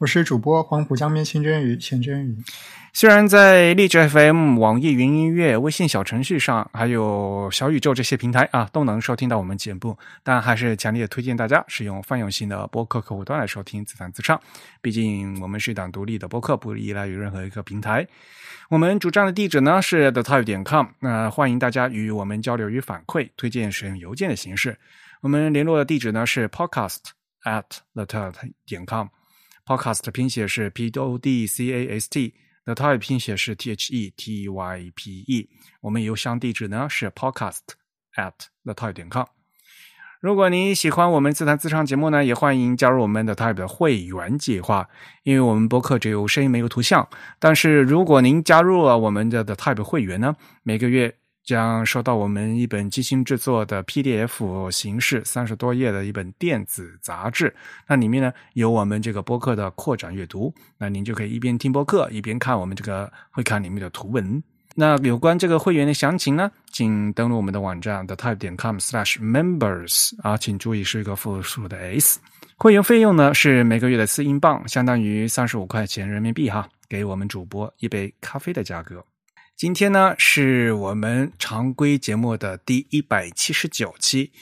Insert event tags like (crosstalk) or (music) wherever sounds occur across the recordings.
我是主播黄浦江面清蒸鱼钱蒸鱼。虽然在荔枝 FM、网易云音乐、微信小程序上，还有小宇宙这些平台啊，都能收听到我们节目，但还是强烈推荐大家使用泛用型的播客客户端来收听自弹自唱。毕竟我们是一档独立的播客，不依赖于任何一个平台。我们主站的地址呢是 the type 点 com，那欢迎大家与我们交流与反馈，推荐使用邮件的形式。我们联络的地址呢是 podcast at the type 点 com。Podcast 的拼写是 P O D C A S T，The Type 拼写是 T H E T Y P E。我们邮箱地址呢是 Podcast at The Type 点 com。如果您喜欢我们自弹自唱节目呢，也欢迎加入我们的 Type 的会员计划。因为我们播客只有声音没有图像，但是如果您加入了我们的 The Type 会员呢，每个月。将收到我们一本精心制作的 PDF 形式三十多页的一本电子杂志，那里面呢有我们这个播客的扩展阅读，那您就可以一边听播客一边看我们这个会刊里面的图文。那有关这个会员的详情呢，请登录我们的网站 thetype 点 com/slash/members 啊，请注意是一个复数的 s。会员费用呢是每个月的四英镑，相当于三十五块钱人民币哈，给我们主播一杯咖啡的价格。今天呢，是我们常规节目的第一百七十九期。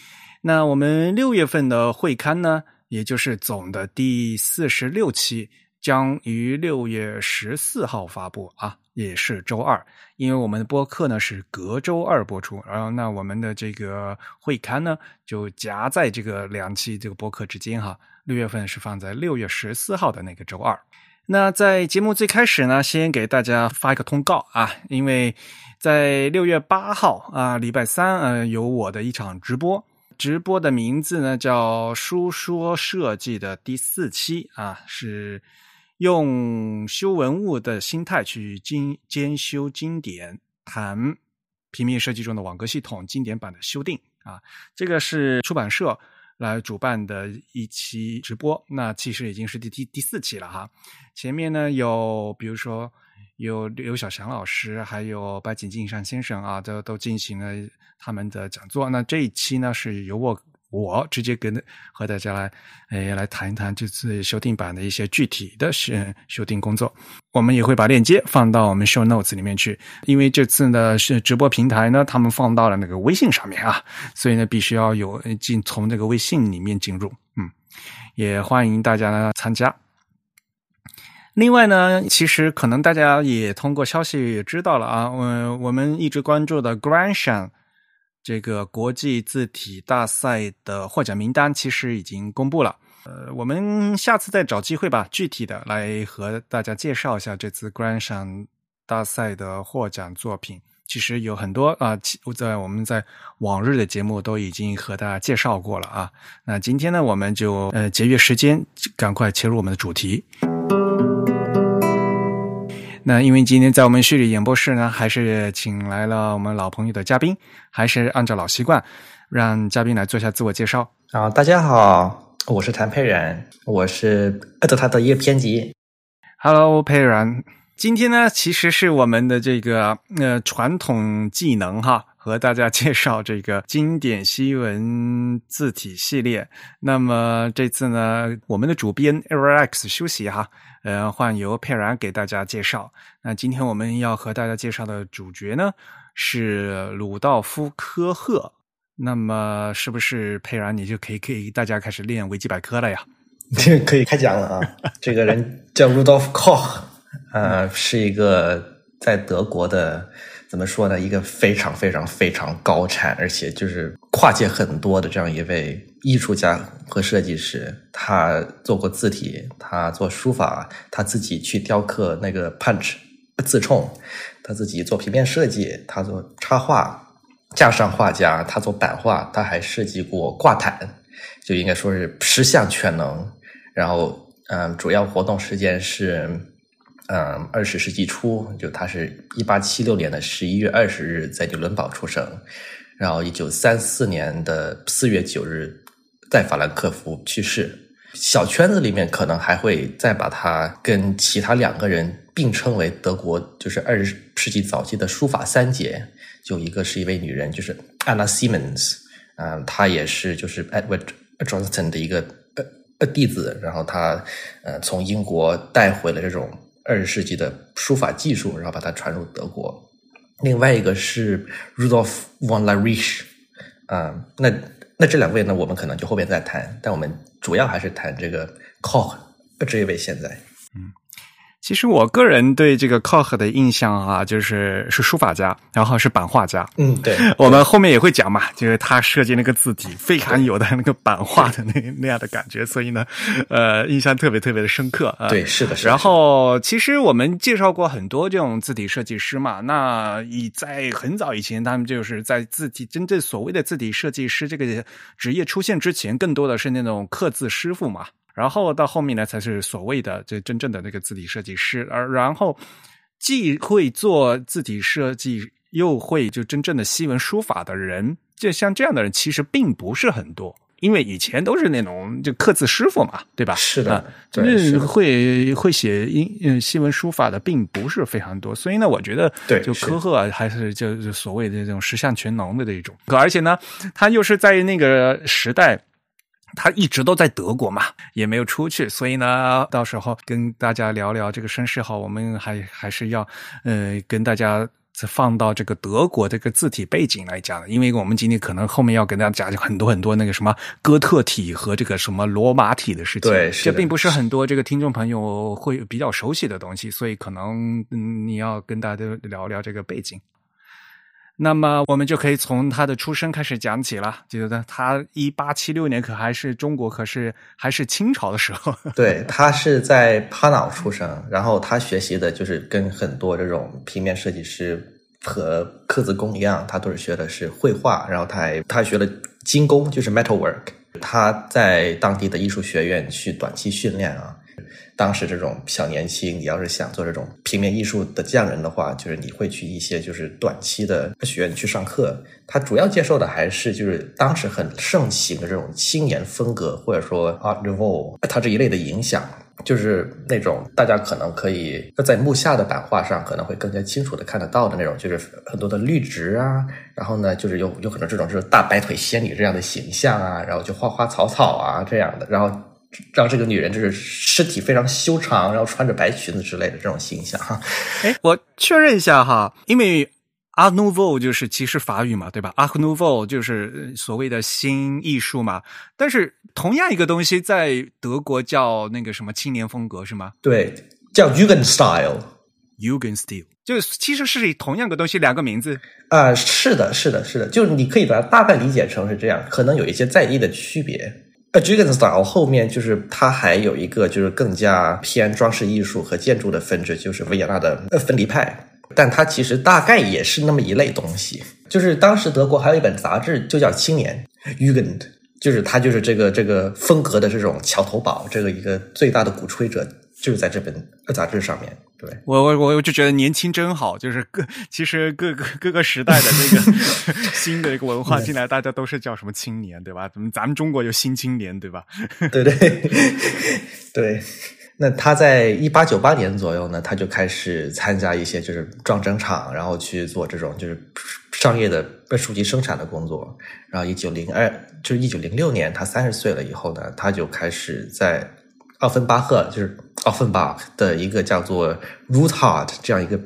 那我们六月份的会刊呢，也就是总的第四十六期，将于六月十四号发布啊，也是周二。因为我们的播客呢是隔周二播出，然后那我们的这个会刊呢就夹在这个两期这个播客之间哈。六月份是放在六月十四号的那个周二。那在节目最开始呢，先给大家发一个通告啊，因为在六月八号啊，礼拜三，呃，有我的一场直播，直播的名字呢叫“书说设计”的第四期啊，是用修文物的心态去精兼修经典，谈平面设计中的网格系统经典版的修订啊，这个是出版社。来主办的一期直播，那其实已经是第第第四期了哈。前面呢有，比如说有刘小祥老师，还有白井静山先生啊，都都进行了他们的讲座。那这一期呢是由我。我直接跟和大家来，诶，来谈一谈这次修订版的一些具体的修修订工作。我们也会把链接放到我们 show notes 里面去，因为这次呢是直播平台呢，他们放到了那个微信上面啊，所以呢必须要有进从这个微信里面进入。嗯，也欢迎大家呢参加。另外呢，其实可能大家也通过消息也知道了啊，我，我们一直关注的 Grandson。这个国际字体大赛的获奖名单其实已经公布了，呃，我们下次再找机会吧，具体的来和大家介绍一下这次 Grand 大赛的获奖作品。其实有很多啊，在我们在往日的节目都已经和大家介绍过了啊。那今天呢，我们就呃节约时间，赶快切入我们的主题。那因为今天在我们旭里演播室呢，还是请来了我们老朋友的嘉宾，还是按照老习惯，让嘉宾来做一下自我介绍。啊，大家好，我是谭佩然，我是艾特他的一个编辑。Hello，佩然，今天呢，其实是我们的这个呃传统技能哈，和大家 (laughs) 介绍这个经典西文字体系列。那么这次呢，我们的主编 Alex 休息哈。呃，换由佩然给大家介绍。那今天我们要和大家介绍的主角呢是鲁道夫·科赫。那么，是不是佩然你就可以给大家开始练维基百科了呀？(laughs) 这可以开讲了啊！这个人叫 Rudolf Koch，呃，是一个在德国的，怎么说呢？一个非常非常非常高产，而且就是跨界很多的这样一位。艺术家和设计师，他做过字体，他做书法，他自己去雕刻那个 punch 字冲，他自己做平面设计，他做插画，架上画家，他做版画，他还设计过挂毯，就应该说是十项全能。然后，嗯，主要活动时间是，嗯，二十世纪初，就他是一八七六年的十一月二十日在纽伦堡出生。然后一九三四年的四月九日在法兰克福去世。小圈子里面可能还会再把他跟其他两个人并称为德国就是二十世纪早期的书法三杰，就一个是一位女人，就是 Anna Siemens，嗯，她也是就是 Edward Johnston 的一个呃呃弟子，然后她呃从英国带回了这种二十世纪的书法技术，然后把它传入德国。另外一个是 Rudolf von l a r i c h 啊，那。那这两位呢，我们可能就后边再谈，但我们主要还是谈这个 Koch 这一位现在。嗯其实我个人对这个 Koch 的印象啊，就是是书法家，然后是版画家。嗯，对。我们后面也会讲嘛，就是他设计那个字体非常有的那个版画的那那样的感觉，所以呢，呃，印象特别特别的深刻啊。对，是的，是的。然后，其实我们介绍过很多这种字体设计师嘛，那以在很早以前，他们就是在字体真正所谓的字体设计师这个职业出现之前，更多的是那种刻字师傅嘛。然后到后面呢，才是所谓的这真正的那个字体设计师，而然后既会做字体设计，又会就真正的西文书法的人，就像这样的人其实并不是很多，因为以前都是那种就刻字师傅嘛，对吧？是的，就是会会写英嗯西文书法的并不是非常多，所以呢，我觉得对，就科赫还是就所谓的这种十项全能的这种，而且呢，他又是在那个时代。他一直都在德国嘛，也没有出去，所以呢，到时候跟大家聊聊这个声势好，我们还还是要，呃，跟大家放到这个德国这个字体背景来讲，因为我们今天可能后面要跟大家讲很多很多那个什么哥特体和这个什么罗马体的事情，对，这并不是很多这个听众朋友会比较熟悉的东西，所以可能嗯，你要跟大家聊聊这个背景。那么我们就可以从他的出生开始讲起了。觉得他一八七六年可还是中国，可是还是清朝的时候。(laughs) 对他是在帕瑙出生，然后他学习的就是跟很多这种平面设计师和刻字工一样，他都是学的是绘画，然后他还他学了精工，就是 metal work。他在当地的艺术学院去短期训练啊。当时这种小年轻，你要是想做这种平面艺术的匠人的话，就是你会去一些就是短期的学院去上课。他主要接受的还是就是当时很盛行的这种青年风格，或者说 Art Nouveau，他这一类的影响，就是那种大家可能可以在木下的版画上可能会更加清楚的看得到的那种，就是很多的绿植啊，然后呢，就是有有可能这种就是大白腿仙女这样的形象啊，然后就花花草草啊这样的，然后。让这个女人就是身体非常修长，然后穿着白裙子之类的这种形象哈。(laughs) 哎，我确认一下哈，因为 Art Nouveau 就是其实法语嘛，对吧？Art Nouveau 就是所谓的新艺术嘛。但是同样一个东西在德国叫那个什么青年风格是吗？对，叫 Jugendstyle。Jugendstil，就其实是同样的东西，两个名字啊。是的，是的，是的，就是你可以把它大概理解成是这样，可能有一些在意的区别。呃，Jugendstil 后面就是它还有一个就是更加偏装饰艺术和建筑的分支，就是维也纳的分离派。但它其实大概也是那么一类东西。就是当时德国还有一本杂志，就叫《青年》，Jugend，就是他就是这个这个风格的这种桥头堡，这个一个最大的鼓吹者。就是在这本杂志上面，对我我我就觉得年轻真好，就是各 (laughs) 其实各个各个时代的这个 (laughs) 新的一个文化进来，大家都是叫什么青年，对吧？怎么咱们中国有新青年，对吧？(laughs) 对对对。那他在一八九八年左右呢，他就开始参加一些就是撞针厂，然后去做这种就是商业的书籍生产的工作。然后一九零二就是一九零六年，他三十岁了以后呢，他就开始在。奥芬巴赫就是 often bark 的一个叫做 Roothart 这样一个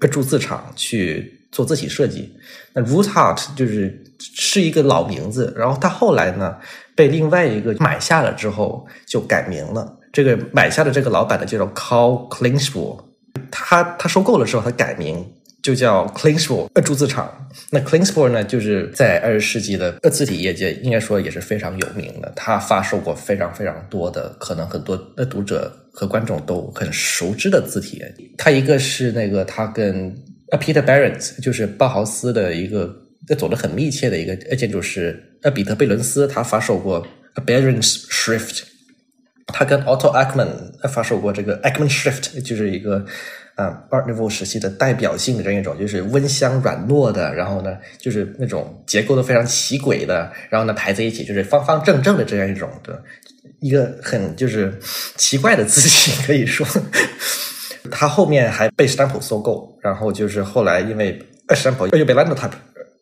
呃注字厂去做字体设计。那 Roothart 就是是一个老名字，然后他后来呢被另外一个买下了之后就改名了。这个买下的这个老板呢叫做 Carl Klingsbo，他他收购了之后他改名。就叫 Klingsborg 呃铸字厂。那 Klingsborg 呢，就是在二十世纪的字体业界，应该说也是非常有名的。他发售过非常非常多的，可能很多的读者和观众都很熟知的字体。他一个是那个他跟 Peter Behrens，就是包豪斯的一个走得很密切的一个呃建筑师，呃，彼得贝伦斯，他发售过 Behrens Shrift。他跟 Otto Eckmann 发售过这个 Ackman Shrift，就是一个。啊 Art Nouveau 时期的代表性的这样一种，就是温香软糯的，然后呢，就是那种结构都非常奇诡的，然后呢排在一起就是方方正正的这样一种的一个很就是奇怪的字体，可以说。(laughs) 他后面还被 Stampo 搜购，然后就是后来因为 Stamp 又被兰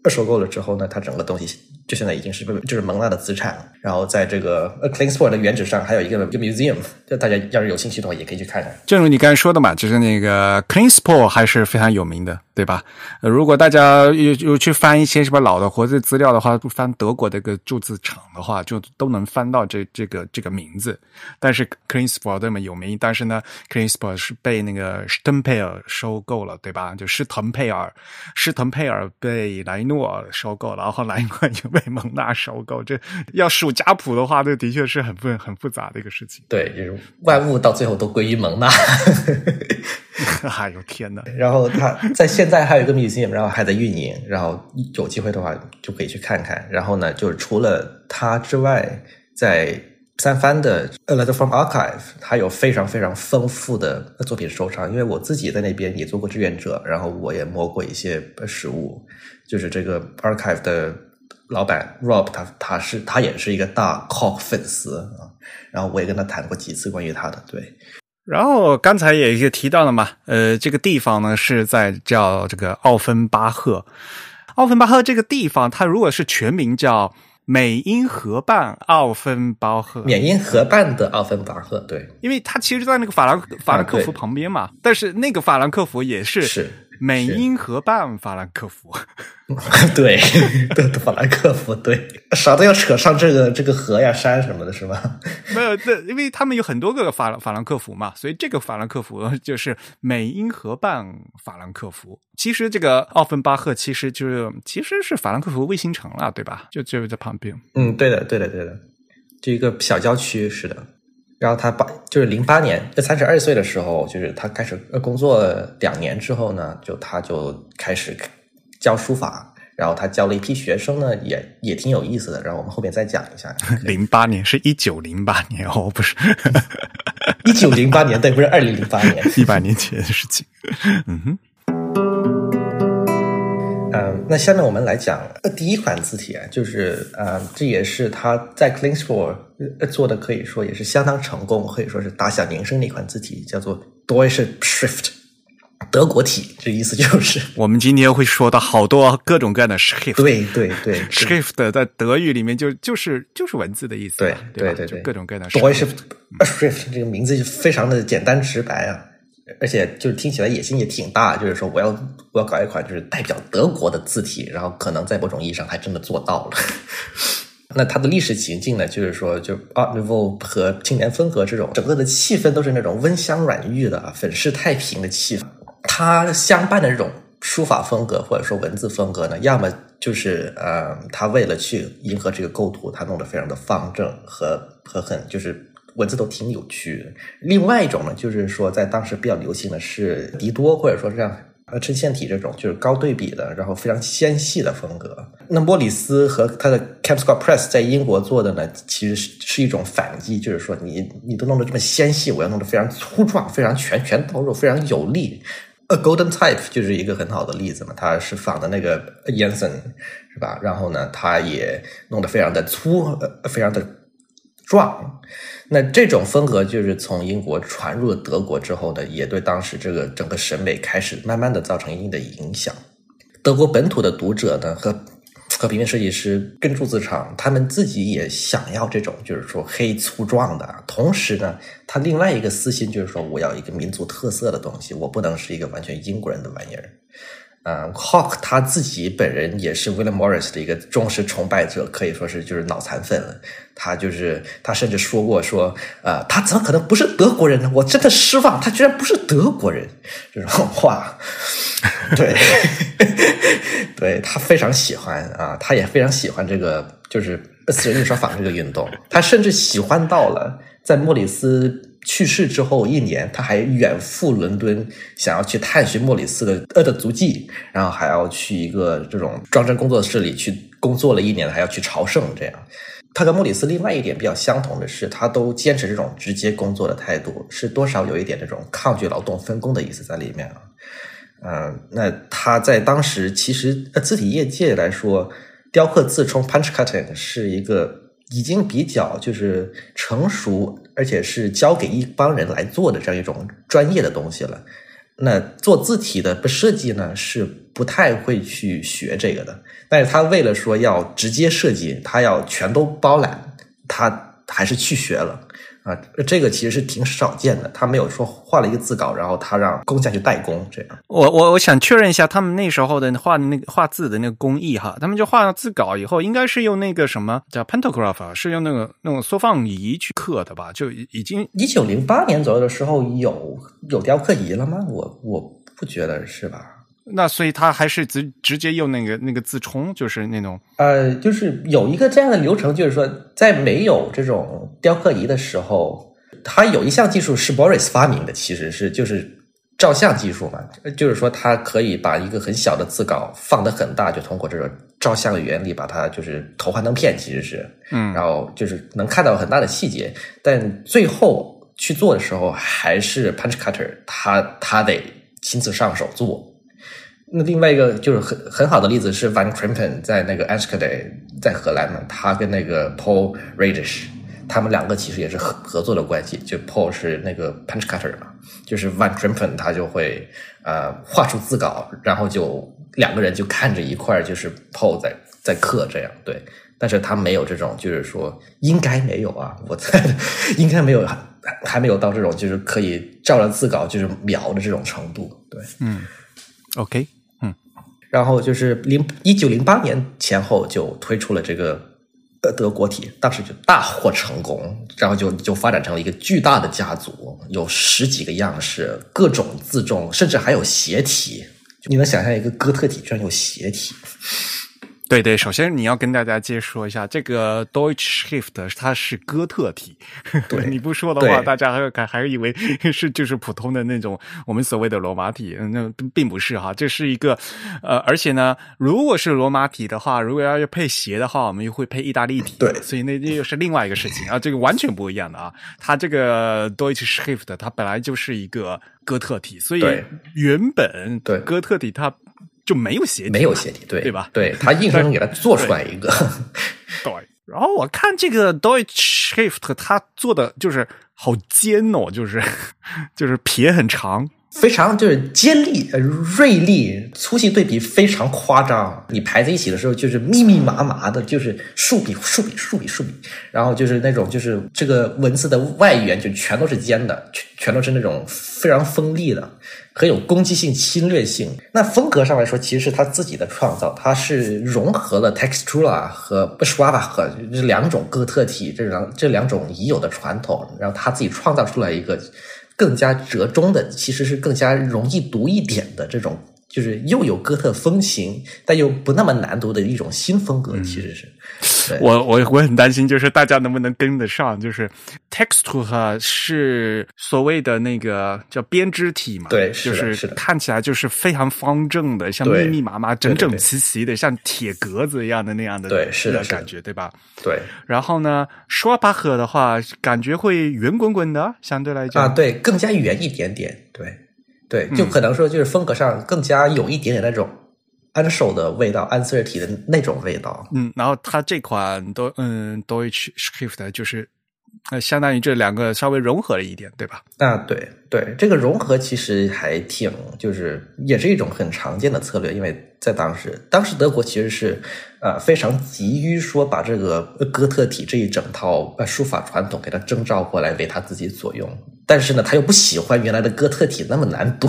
收购了之后呢，他整个东西就现在已经是被就是蒙纳的资产了。然后在这个 c l e a n Sport 的原址上还有一个一个 museum，就大家要是有兴趣的话也可以去看看。正如你刚才说的嘛，就是那个 Clean Sport 还是非常有名的。对吧？如果大家有有去翻一些什么老的活字资料的话，翻德国的一个铸字厂的话，就都能翻到这这个这个名字。但是 clean sport 这么有名，但是呢，clean sport 是被那个施滕佩尔收购了，对吧？就施滕佩尔，施滕佩尔被莱诺收购了，然后莱诺又被蒙纳收购。这要数家谱的话，这的确是很复很复杂的一个事情。对，就是万物到最后都归于蒙纳。(laughs) 哎呦天哪！然后他在现在还有一个 museum，然后还在运营，然后有机会的话就可以去看看。然后呢，就是除了他之外，在三藩的 A Letter from Archive，他有非常非常丰富的作品收藏。因为我自己在那边也做过志愿者，然后我也摸过一些实物。就是这个 Archive 的老板 Rob，他他是他也是一个大 Cock 粉丝啊。然后我也跟他谈过几次关于他的对。然后刚才也就提到了嘛，呃，这个地方呢是在叫这个奥芬巴赫，奥芬巴赫这个地方，它如果是全名叫美英合办奥芬巴赫，缅因合办的奥芬巴赫，对，因为它其实在那个法兰法兰克福旁边嘛，但是那个法兰克福也是是。美英合办法兰克福，对，对法兰克福，对，啥都要扯上这个这个河呀、山什么的，是吧？(laughs) 没有，这因为他们有很多个法法兰克福嘛，所以这个法兰克福就是美英合办法兰克福。其实这个奥芬巴赫其实就是其实是法兰克福卫星城了，对吧？就就在旁边。嗯，对的，对的，对的，就一个小郊区，是的。然后他八就是零八年，在三十二岁的时候，就是他开始工作两年之后呢，就他就开始教书法，然后他教了一批学生呢，也也挺有意思的。然后我们后面再讲一下。(laughs) 零八年是一九零八年哦，不是 (laughs) 一九零八年，对，不是二零零八年，(laughs) 一百年前的事情。嗯哼。嗯，那下面我们来讲第一款字体啊，就是呃，这也是他在 c l e a n s p o r t 做的，可以说也是相当成功，可以说是打响名声的一款字体，叫做 Deutsche Schrift，德国体。这意思就是我们今天会说到好多各种各样的 Schrift。对对对，Schrift 在德语里面就就是就是文字的意思。对对对对，各种各样的 Deutsche Schrift 这个名字就非常的简单直白啊。而且就是听起来野心也挺大，就是说我要我要搞一款就是代表德国的字体，然后可能在某种意义上还真的做到了。(laughs) 那它的历史情境呢，就是说就 Art novel 和青年风格这种整个的气氛都是那种温香软玉的粉饰太平的气氛。它相伴的这种书法风格或者说文字风格呢，要么就是呃，他为了去迎合这个构图，他弄得非常的方正和和很就是。文字都挺有趣的。另外一种呢，就是说在当时比较流行的是迪多，或者说这样呃衬线体这种，就是高对比的，然后非常纤细的风格。那莫里斯和他的 Camp Scott Press 在英国做的呢，其实是是一种反击，就是说你你都弄得这么纤细，我要弄得非常粗壮、非常拳拳到肉、非常有力。A Golden Type 就是一个很好的例子嘛，它是仿的那个 Jensen 是吧？然后呢，它也弄得非常的粗，非常的壮。那这种风格就是从英国传入德国之后呢，也对当时这个整个审美开始慢慢的造成一定的影响。德国本土的读者呢，和和平面设计师跟铸字厂，他们自己也想要这种，就是说黑粗壮的。同时呢，他另外一个私心就是说，我要一个民族特色的东西，我不能是一个完全英国人的玩意儿。嗯，Hawk 他自己本人也是 William Morris 的一个忠实崇拜者，可以说是就是脑残粉了。他就是他甚至说过说，呃，他怎么可能不是德国人呢？我真的失望，他居然不是德国人。这种话，对，(laughs) 对他非常喜欢啊，他也非常喜欢这个就是私人印刷坊这个运动，他甚至喜欢到了在莫里斯。去世之后一年，他还远赴伦敦，想要去探寻莫里斯的呃的足迹，然后还要去一个这种装帧工作室里去工作了一年，还要去朝圣。这样，他跟莫里斯另外一点比较相同的是，他都坚持这种直接工作的态度，是多少有一点这种抗拒劳动分工的意思在里面啊。嗯，那他在当时其实呃字体业界来说，雕刻自冲 （punch cutting） 是一个已经比较就是成熟，而且是交给一帮人来做的这样一种专业的东西了。那做字体的不设计呢，是不太会去学这个的。但是他为了说要直接设计，他要全都包揽，他还是去学了啊。这个其实是挺少见的。他没有说画了一个字稿，然后他让工匠去代工这样。我我我想确认一下，他们那时候的画的那个画字的那个工艺哈，他们就画了字稿以后，应该是用那个什么叫 pantograph，是用那个那种缩放仪去刻的吧？就已经一九零八年左右的时候有有雕刻仪了吗？我我不觉得是吧？那所以他还是直直接用那个那个自冲，就是那种呃，就是有一个这样的流程，就是说在没有这种雕刻仪的时候，它有一项技术是 Boris 发明的，其实是就是照相技术嘛，就是说它可以把一个很小的字稿放得很大，就通过这种照相的原理把它就是投幻灯片，其实是嗯，然后就是能看到很大的细节，但最后去做的时候还是 Punch Cutter，他他得亲自上手做。那另外一个就是很很好的例子是 Van Krimpen 在那个 Enschede 在荷兰嘛，他跟那个 Paul Radish，他们两个其实也是合合作的关系。就 Paul 是那个 punch cutter 嘛，就是 Van Krimpen 他就会呃画出字稿，然后就两个人就看着一块儿，就是 Paul 在在刻这样对。但是他没有这种，就是说应该没有啊，我猜 (laughs) 应该没有，还没有到这种就是可以照着字稿就是描的这种程度。对，嗯，OK。然后就是零一九零八年前后就推出了这个呃德国体，当时就大获成功，然后就就发展成了一个巨大的家族，有十几个样式，各种自重，甚至还有斜体。你能想象一个哥特体居然有斜体？对对，首先你要跟大家介说一下，这个 Deutsch Schrift 它是哥特体。(laughs) 对，你不说的话，大家还会还以为 (laughs) 是就是普通的那种我们所谓的罗马体，那并不是哈。这是一个呃，而且呢，如果是罗马体的话，如果要配鞋的话，我们又会配意大利体。对，所以那这又是另外一个事情啊，这个完全不一样的啊。它这个 Deutsch Schrift 它本来就是一个哥特体，所以原本对哥特体它。就没有斜体，没有斜体，对对吧？对他硬生生给他做出来一个。对，(laughs) 然后我看这个 Deutsch Schrift，他做的就是好尖哦，就是 (laughs) 就是撇很长。非常就是尖利、锐利，粗细对比非常夸张。你排在一起的时候，就是密密麻麻的，就是竖笔、竖笔、竖笔、竖笔，然后就是那种就是这个文字的外缘就全都是尖的，全全都是那种非常锋利的，很有攻击性、侵略性。那风格上来说，其实是他自己的创造，他是融合了 Textura 和 b s h w a b a 和这两种哥特体这两这两种已有的传统，然后他自己创造出来一个。更加折中的，其实是更加容易读一点的这种，就是又有哥特风情，但又不那么难读的一种新风格，其实是。我我我很担心，就是大家能不能跟得上？就是 texture 是所谓的那个叫编织体嘛？对，就是看起来就是非常方正的，像密密麻麻、整整齐齐的，像铁格子一样的那样的，对，是的感觉，对吧？对。然后呢，刷巴赫的话，感觉会圆滚滚的，相对来讲啊，对，更加圆一点点，对，对，就可能说就是风格上更加有一点点那种。安手的味道，安色体的那种味道。嗯，然后它这款都嗯，Deutsch Schrift 就是呃，相当于这两个稍微融合了一点，对吧？啊，对对，这个融合其实还挺，就是也是一种很常见的策略，因为在当时，当时德国其实是呃非常急于说把这个哥特体这一整套呃书法传统给它征召过来为他自己所用，但是呢，他又不喜欢原来的哥特体那么难读。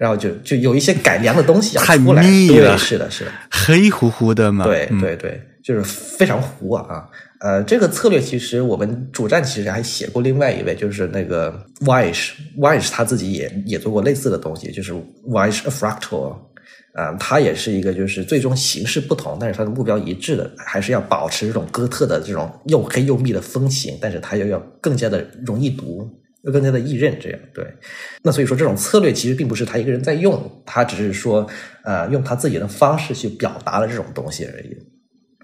然后就就有一些改良的东西要出来，对，是的，是的，黑乎乎的嘛，对对对，就是非常糊啊。呃，这个策略其实我们主战其实还写过另外一位，就是那个 Weish，Weish 他自己也也做过类似的东西，就是 Weish Fractal，啊，他也是一个就是最终形式不同，但是他的目标一致的，还是要保持这种哥特的这种又黑又密的风情，但是他又要更加的容易读。又更加的易认，这样对。那所以说，这种策略其实并不是他一个人在用，他只是说，呃，用他自己的方式去表达了这种东西而已。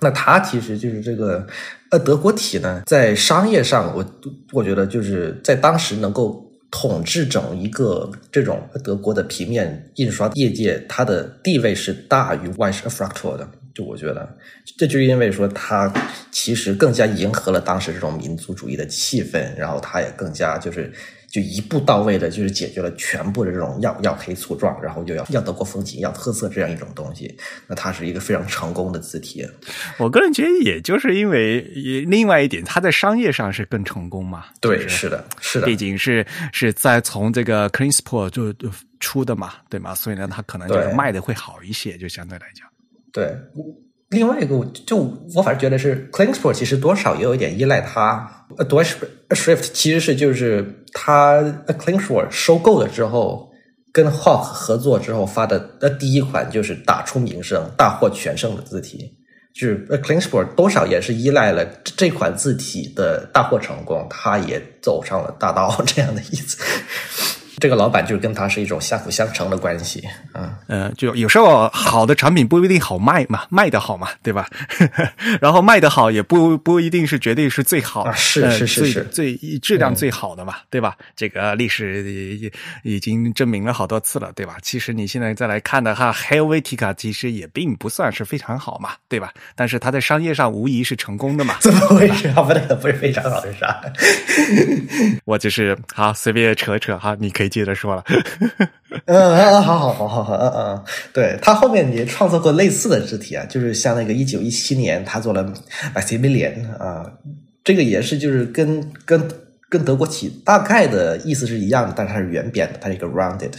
那他其实就是这个呃德国体呢，在商业上，我我觉得就是在当时能够统治整一个这种德国的平面印刷业界，它的地位是大于 Weiss Fraktur 的。就我觉得，这就因为说它其实更加迎合了当时这种民族主义的气氛，然后它也更加就是就一步到位的，就是解决了全部的这种要要黑粗壮，然后又要要德国风情、要特色这样一种东西。那它是一个非常成功的字体。我个人觉得，也就是因为另外一点，它在商业上是更成功嘛。对，是的，是的，毕竟是是在从这个 c l e a n s p o r t 就出的嘛，对吗？所以呢，它可能就是卖的会好一些，就相对来讲。对，另外一个就我反正觉得是，Clingsport 其实多少也有一点依赖它。Deutsche Schrift 其实是就是它，Clingsport 收购了之后，跟 Hock 合作之后发的那第一款就是打出名声、大获全胜的字体。就是 Clingsport 多少也是依赖了这款字体的大获成功，它也走上了大道 (laughs) 这样的意思。这个老板就是跟他是一种相辅相成的关系，嗯，呃，就有时候好的产品不一定好卖嘛，卖的好嘛，对吧？(laughs) 然后卖的好也不不一定是绝对是最好，是是是是最质量最好的嘛，对吧？这个历史已经证明了好多次了，对吧？其实你现在再来看的话，Helvetica 其实也并不算是非常好嘛，对吧？但是它在商业上无疑是成功的嘛？(laughs) 怎么回事？不对，不是非常好是啥？(laughs) 我就是好随便扯扯哈，你可以。接着说了，嗯嗯，好好好好好，嗯嗯，对他后面也创作过类似的字体啊，就是像那个一九一七年他做了 Maximilian 啊，这个也是就是跟跟跟德国体大概的意思是一样的，但是它是圆扁的，它是一个 rounded。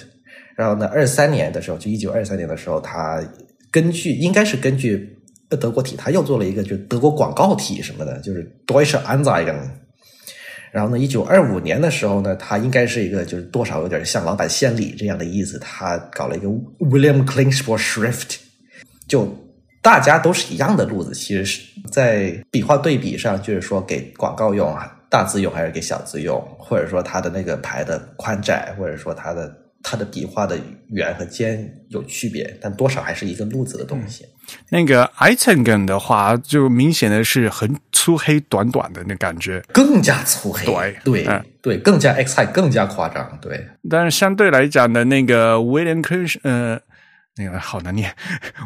然后呢，二三年的时候，就一九二三年的时候，他根据应该是根据德国体，他又做了一个就德国广告体什么的，就是 Deutsche Anzeigen。然后呢，一九二五年的时候呢，他应该是一个就是多少有点像老板献礼这样的意思。他搞了一个 William c l i n g s p o r Shrift，就大家都是一样的路子。其实是在笔画对比上，就是说给广告用啊，大字用还是给小字用，或者说它的那个牌的宽窄，或者说它的它的笔画的圆和尖有区别，但多少还是一个路子的东西。那个 i t e n g e n 的话，就明显的是很粗黑短短的那感觉，更加粗黑，对对对，更加 X 更加夸张，对。但是相对来讲的那个 William 呃，那个好难念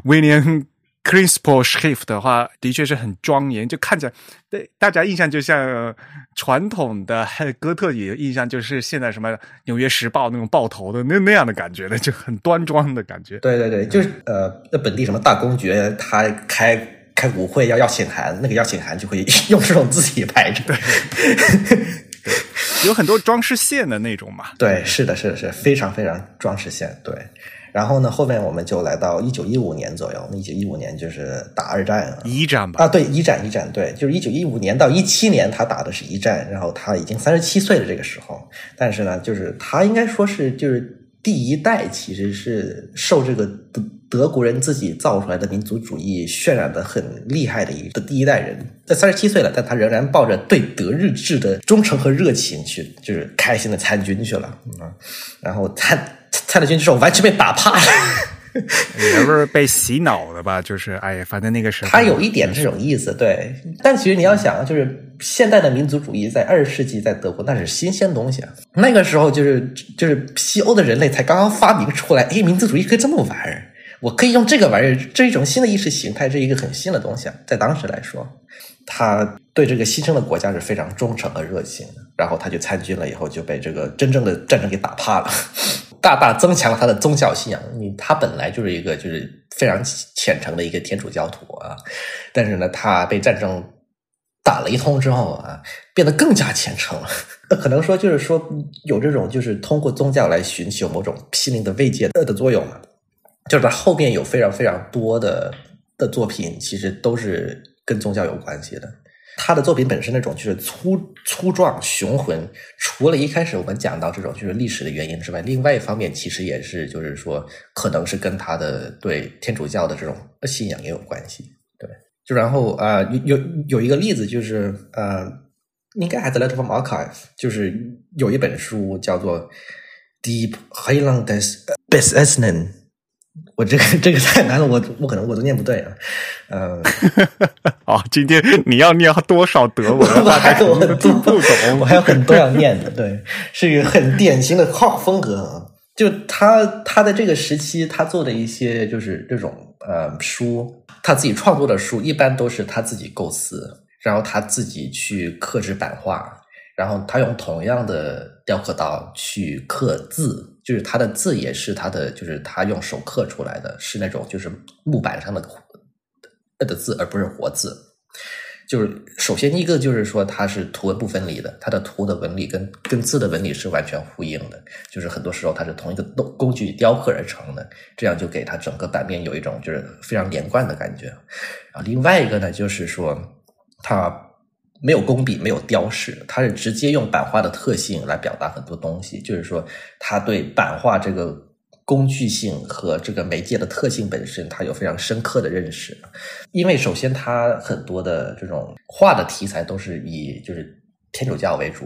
，William。(laughs) Crispo Schrift 的话，的确是很庄严，就看着对大家印象就像传统的哥特语印象，就是现在什么《纽约时报》那种爆头的那那样的感觉的，就很端庄的感觉。对对对，就是呃，那本地什么大公爵他开开舞会要邀请函，那个邀请函就会用这种字体排着，对，有很多装饰线的那种嘛。对，是的，是的，是非常非常装饰线，对。然后呢，后面我们就来到一九一五年左右。一九一五年就是打二战，一战吧？啊，对，一战，一战，对，就是一九一五年到一七年，他打的是一战。然后他已经三十七岁了这个时候，但是呢，就是他应该说是就是第一代，其实是受这个德德国人自己造出来的民族主义渲染的很厉害的一的第一代人。在三十七岁了，但他仍然抱着对德日志的忠诚和热情去，就是开心的参军去了。嗯，然后参。参了军之后，完全被打怕了，也不是被洗脑的吧？就是，哎，反正那个时候他有一点这种意思，对。但其实你要想，就是现代的民族主义在二十世纪在德国那是新鲜东西啊。那个时候就是就是西欧的人类才刚刚发明出来，哎，民族主义可以这么玩儿，我可以用这个玩意儿，这一种新的意识形态，是一个很新的东西啊。在当时来说，他对这个新生的国家是非常忠诚和热情的。然后他就参军了，以后就被这个真正的战争给打怕了。(laughs) 大大增强了他的宗教信仰。你他本来就是一个就是非常虔诚的一个天主教徒啊，但是呢，他被战争打了一通之后啊，变得更加虔诚了。(laughs) 可能说就是说有这种就是通过宗教来寻求某种心灵的慰藉的作用嘛。就是他后面有非常非常多的的作品，其实都是跟宗教有关系的。他的作品本身那种就是粗粗壮雄浑，除了一开始我们讲到这种就是历史的原因之外，另外一方面其实也是就是说，可能是跟他的对天主教的这种信仰也有关系。对，就然后啊，有有有一个例子就是呃，应该还在 Letter from Archive，就是有一本书叫做《Deep Highlands b e s e s n e n 我这个这个太难了，我我可能我都念不对啊。呃，(laughs) 哦，今天你要念多少德文？(laughs) 我还有很多不懂，(laughs) 我还有很多要念的。对，是一个很典型的 Koch 风格啊。就他他在这个时期，他做的一些就是这种呃书，他自己创作的书，一般都是他自己构思，然后他自己去刻制版画，然后他用同样的雕刻刀去刻字，就是他的字也是他的，就是他用手刻出来的，是那种就是木板上的的字，而不是活字。就是首先一个就是说它是图文不分离的，它的图的纹理跟跟字的纹理是完全呼应的，就是很多时候它是同一个工工具雕刻而成的，这样就给它整个版面有一种就是非常连贯的感觉。啊，另外一个呢就是说它没有工笔，没有雕饰，它是直接用版画的特性来表达很多东西，就是说它对版画这个。工具性和这个媒介的特性本身，他有非常深刻的认识。因为首先，他很多的这种画的题材都是以就是天主教为主，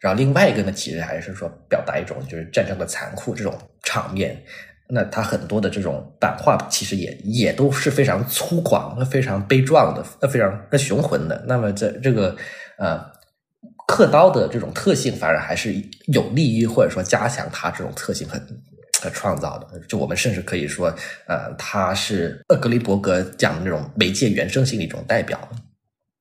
然后另外一个呢，其实还是说表达一种就是战争的残酷这种场面。那他很多的这种版画其实也也都是非常粗犷、非常悲壮的、非常雄浑的。那么在这个呃刻刀的这种特性，反而还是有利于或者说加强它这种特性很。创造的，就我们甚至可以说，呃，他是厄格里伯格讲的那种媒介原生性的一种代表。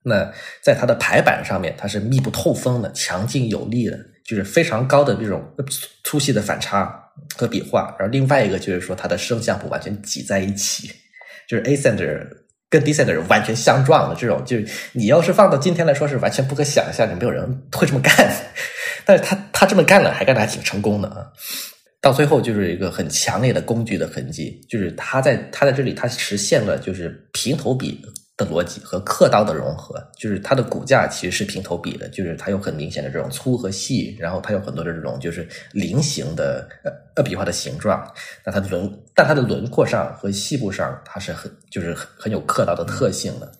那在他的排版上面，它是密不透风的、强劲有力的，就是非常高的这种粗细的反差和笔画。然后另外一个就是说，它的声像不完全挤在一起，就是 ascender 跟 descender 完全相撞的这种，就是你要是放到今天来说是完全不可想象的，没有人会这么干。(laughs) 但是他他这么干了，还干的还挺成功的啊。到最后就是一个很强烈的工具的痕迹，就是他在他在这里，他实现了就是平头笔的逻辑和刻刀的融合，就是它的骨架其实是平头笔的，就是它有很明显的这种粗和细，然后它有很多的这种就是菱形的呃呃笔画的形状，那它的轮但它的轮廓上和细部上，它是很就是很很有刻刀的特性的。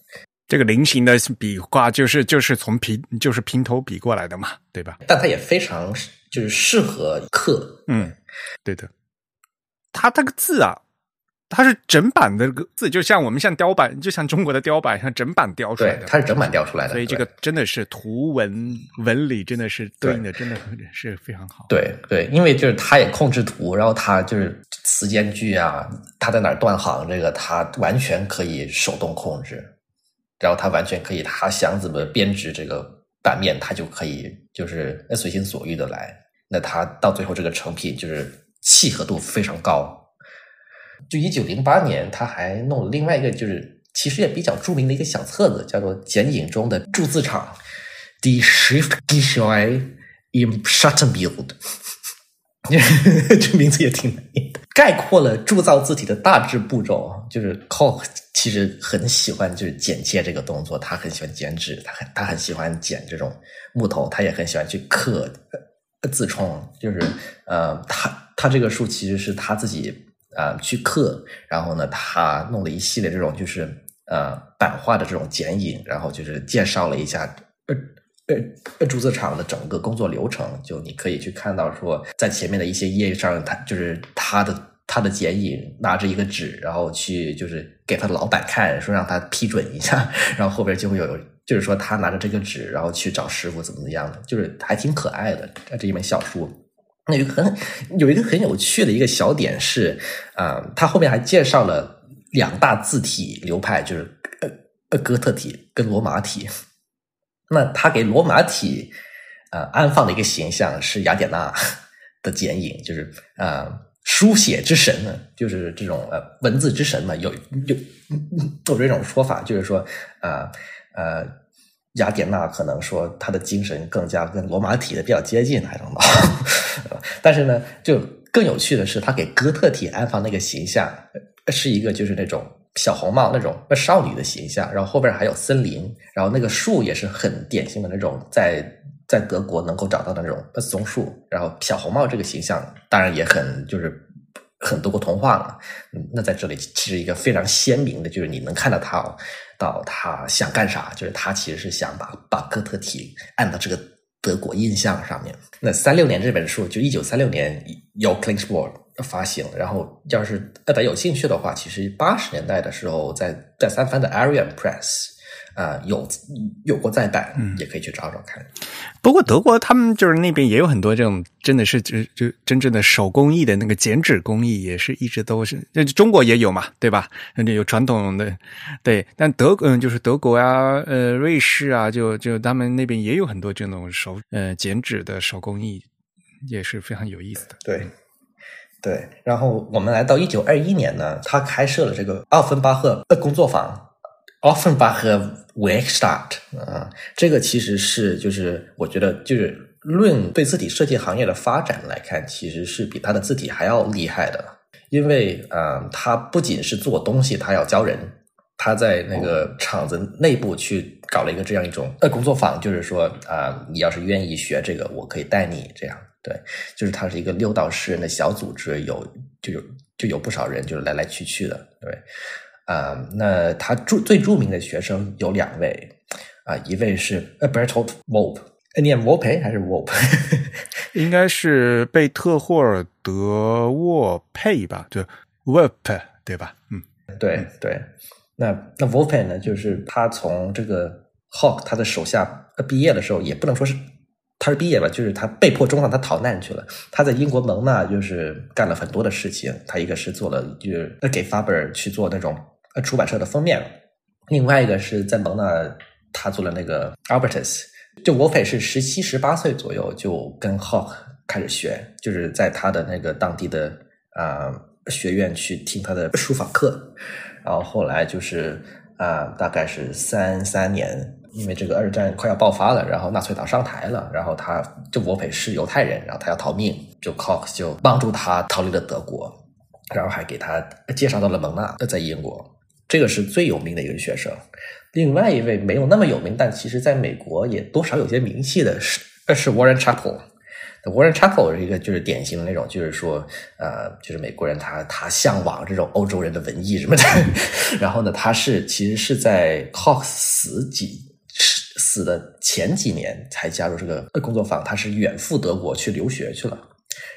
这个菱形的笔画就是就是从平就是平头笔过来的嘛，对吧？但它也非常就是适合刻，嗯。对的，它这个字啊，它是整版的字，就像我们像雕版，就像中国的雕版，像整版雕出来的，它是整版雕出来的。所以这个真的是图文纹理，真的是对应的，真的是非常好。对对，因为就是它也控制图，然后它就是词间距啊，它在哪儿断行，这个它完全可以手动控制，然后它完全可以，它想怎么编织这个版面，它就可以就是随心所欲的来。那它到最后这个成品就是契合度非常高。就一九零八年，他还弄了另外一个，就是其实也比较著名的一个小册子，叫做《剪影中的铸字厂》，The Shift g e s h w i im Schattenbild。(laughs) 这名字也挺难念的，概括了铸造字体的大致步骤。就是 Koch 其实很喜欢就是剪切这个动作，他很喜欢剪纸，他很他很喜欢剪这种木头，他也很喜欢去刻。自创就是呃，他他这个书其实是他自己呃去刻，然后呢，他弄了一系列这种就是呃版画的这种剪影，然后就是介绍了一下呃呃呃铸字厂的整个工作流程。就你可以去看到说，在前面的一些页上，他就是他的他的剪影，拿着一个纸，然后去就是给他老板看，说让他批准一下，(laughs) 然后后边就会有。就是说，他拿着这个纸，然后去找师傅，怎么怎么样的，就是还挺可爱的。这一本小书，那有很有一个很有趣的一个小点是，啊，他后面还介绍了两大字体流派，就是呃呃哥特体跟罗马体。那他给罗马体啊安放的一个形象是雅典娜的剪影，就是啊书写之神呢，就是这种呃文字之神嘛，有有有这种说法，就是说啊。呃，雅典娜可能说她的精神更加跟罗马体的比较接近，还是什么？但是呢，就更有趣的是，他给哥特体安放那个形象是一个就是那种小红帽那种少女的形象，然后后边还有森林，然后那个树也是很典型的那种在在德国能够找到的那种松树，然后小红帽这个形象当然也很就是很多国童话了。那在这里其实一个非常鲜明的，就是你能看到它哦。到他想干啥？就是他其实是想把把哥特体按到这个德国印象上面。那三六年这本书，就一九三六年由 Klingsborg 发行。然后要是大家有兴趣的话，其实八十年代的时候，在在三藩的 Arian Press 啊、有有过再版，也可以去找找看。不过德国他们就是那边也有很多这种真的是就就真正的手工艺的那个剪纸工艺，也是一直都是，那中国也有嘛，对吧？那就有传统的，对。但德嗯就是德国啊，呃瑞士啊，就就他们那边也有很多这种手呃剪纸的手工艺，也是非常有意思的。对，对。然后我们来到一九二一年呢，他开设了这个奥芬巴赫的工作坊。Offenbach Werkstatt 啊，这个其实是就是我觉得就是论对字体设计行业的发展来看，其实是比它的字体还要厉害的，因为啊、呃，它不仅是做东西，它要教人，他在那个厂子内部去搞了一个这样一种呃工作坊，就是说啊、你要是愿意学这个，我可以带你这样，对，就是它是一个六到十人的小组织，有就有就有不少人就是来来去去的，对。啊、那他著最著名的学生有两位啊、一位是呃 Bertolt Wolp，呃念 Wolpe 还是 Wolp？(laughs) 应该是贝特霍尔德沃佩吧，就 Werp 对吧？嗯，对对，那那 Wolpe 呢，就是他从这个 Hawk 他的手下呃毕业的时候，也不能说是他是毕业吧，就是他被迫中让他逃难去了。他在英国蒙纳就是干了很多的事情，他一个是做了就是呃给 Faber 去做那种呃出版社的封面，另外一个是在蒙纳他做了那个 Albertus。就 Wolfe 是十七十八岁左右就跟 Hawk 开始学，就是在他的那个当地的啊、呃学院去听他的书法课，然后后来就是啊、大概是三三年，因为这个二战快要爆发了，然后纳粹党上台了，然后他就 Wolfe 是犹太人，然后他要逃命，就 Cox 就帮助他逃离了德国，然后还给他介绍到了蒙纳，在英国，这个是最有名的一个学生。另外一位没有那么有名，但其实在美国也多少有些名气的是，是 Warren Chappell。Warren Chappell 是一个就是典型的那种，就是说，呃，就是美国人他他向往这种欧洲人的文艺什么的。(laughs) 然后呢，他是其实是在 Cox 死几死的前几年才加入这个工作坊，他是远赴德国去留学去了。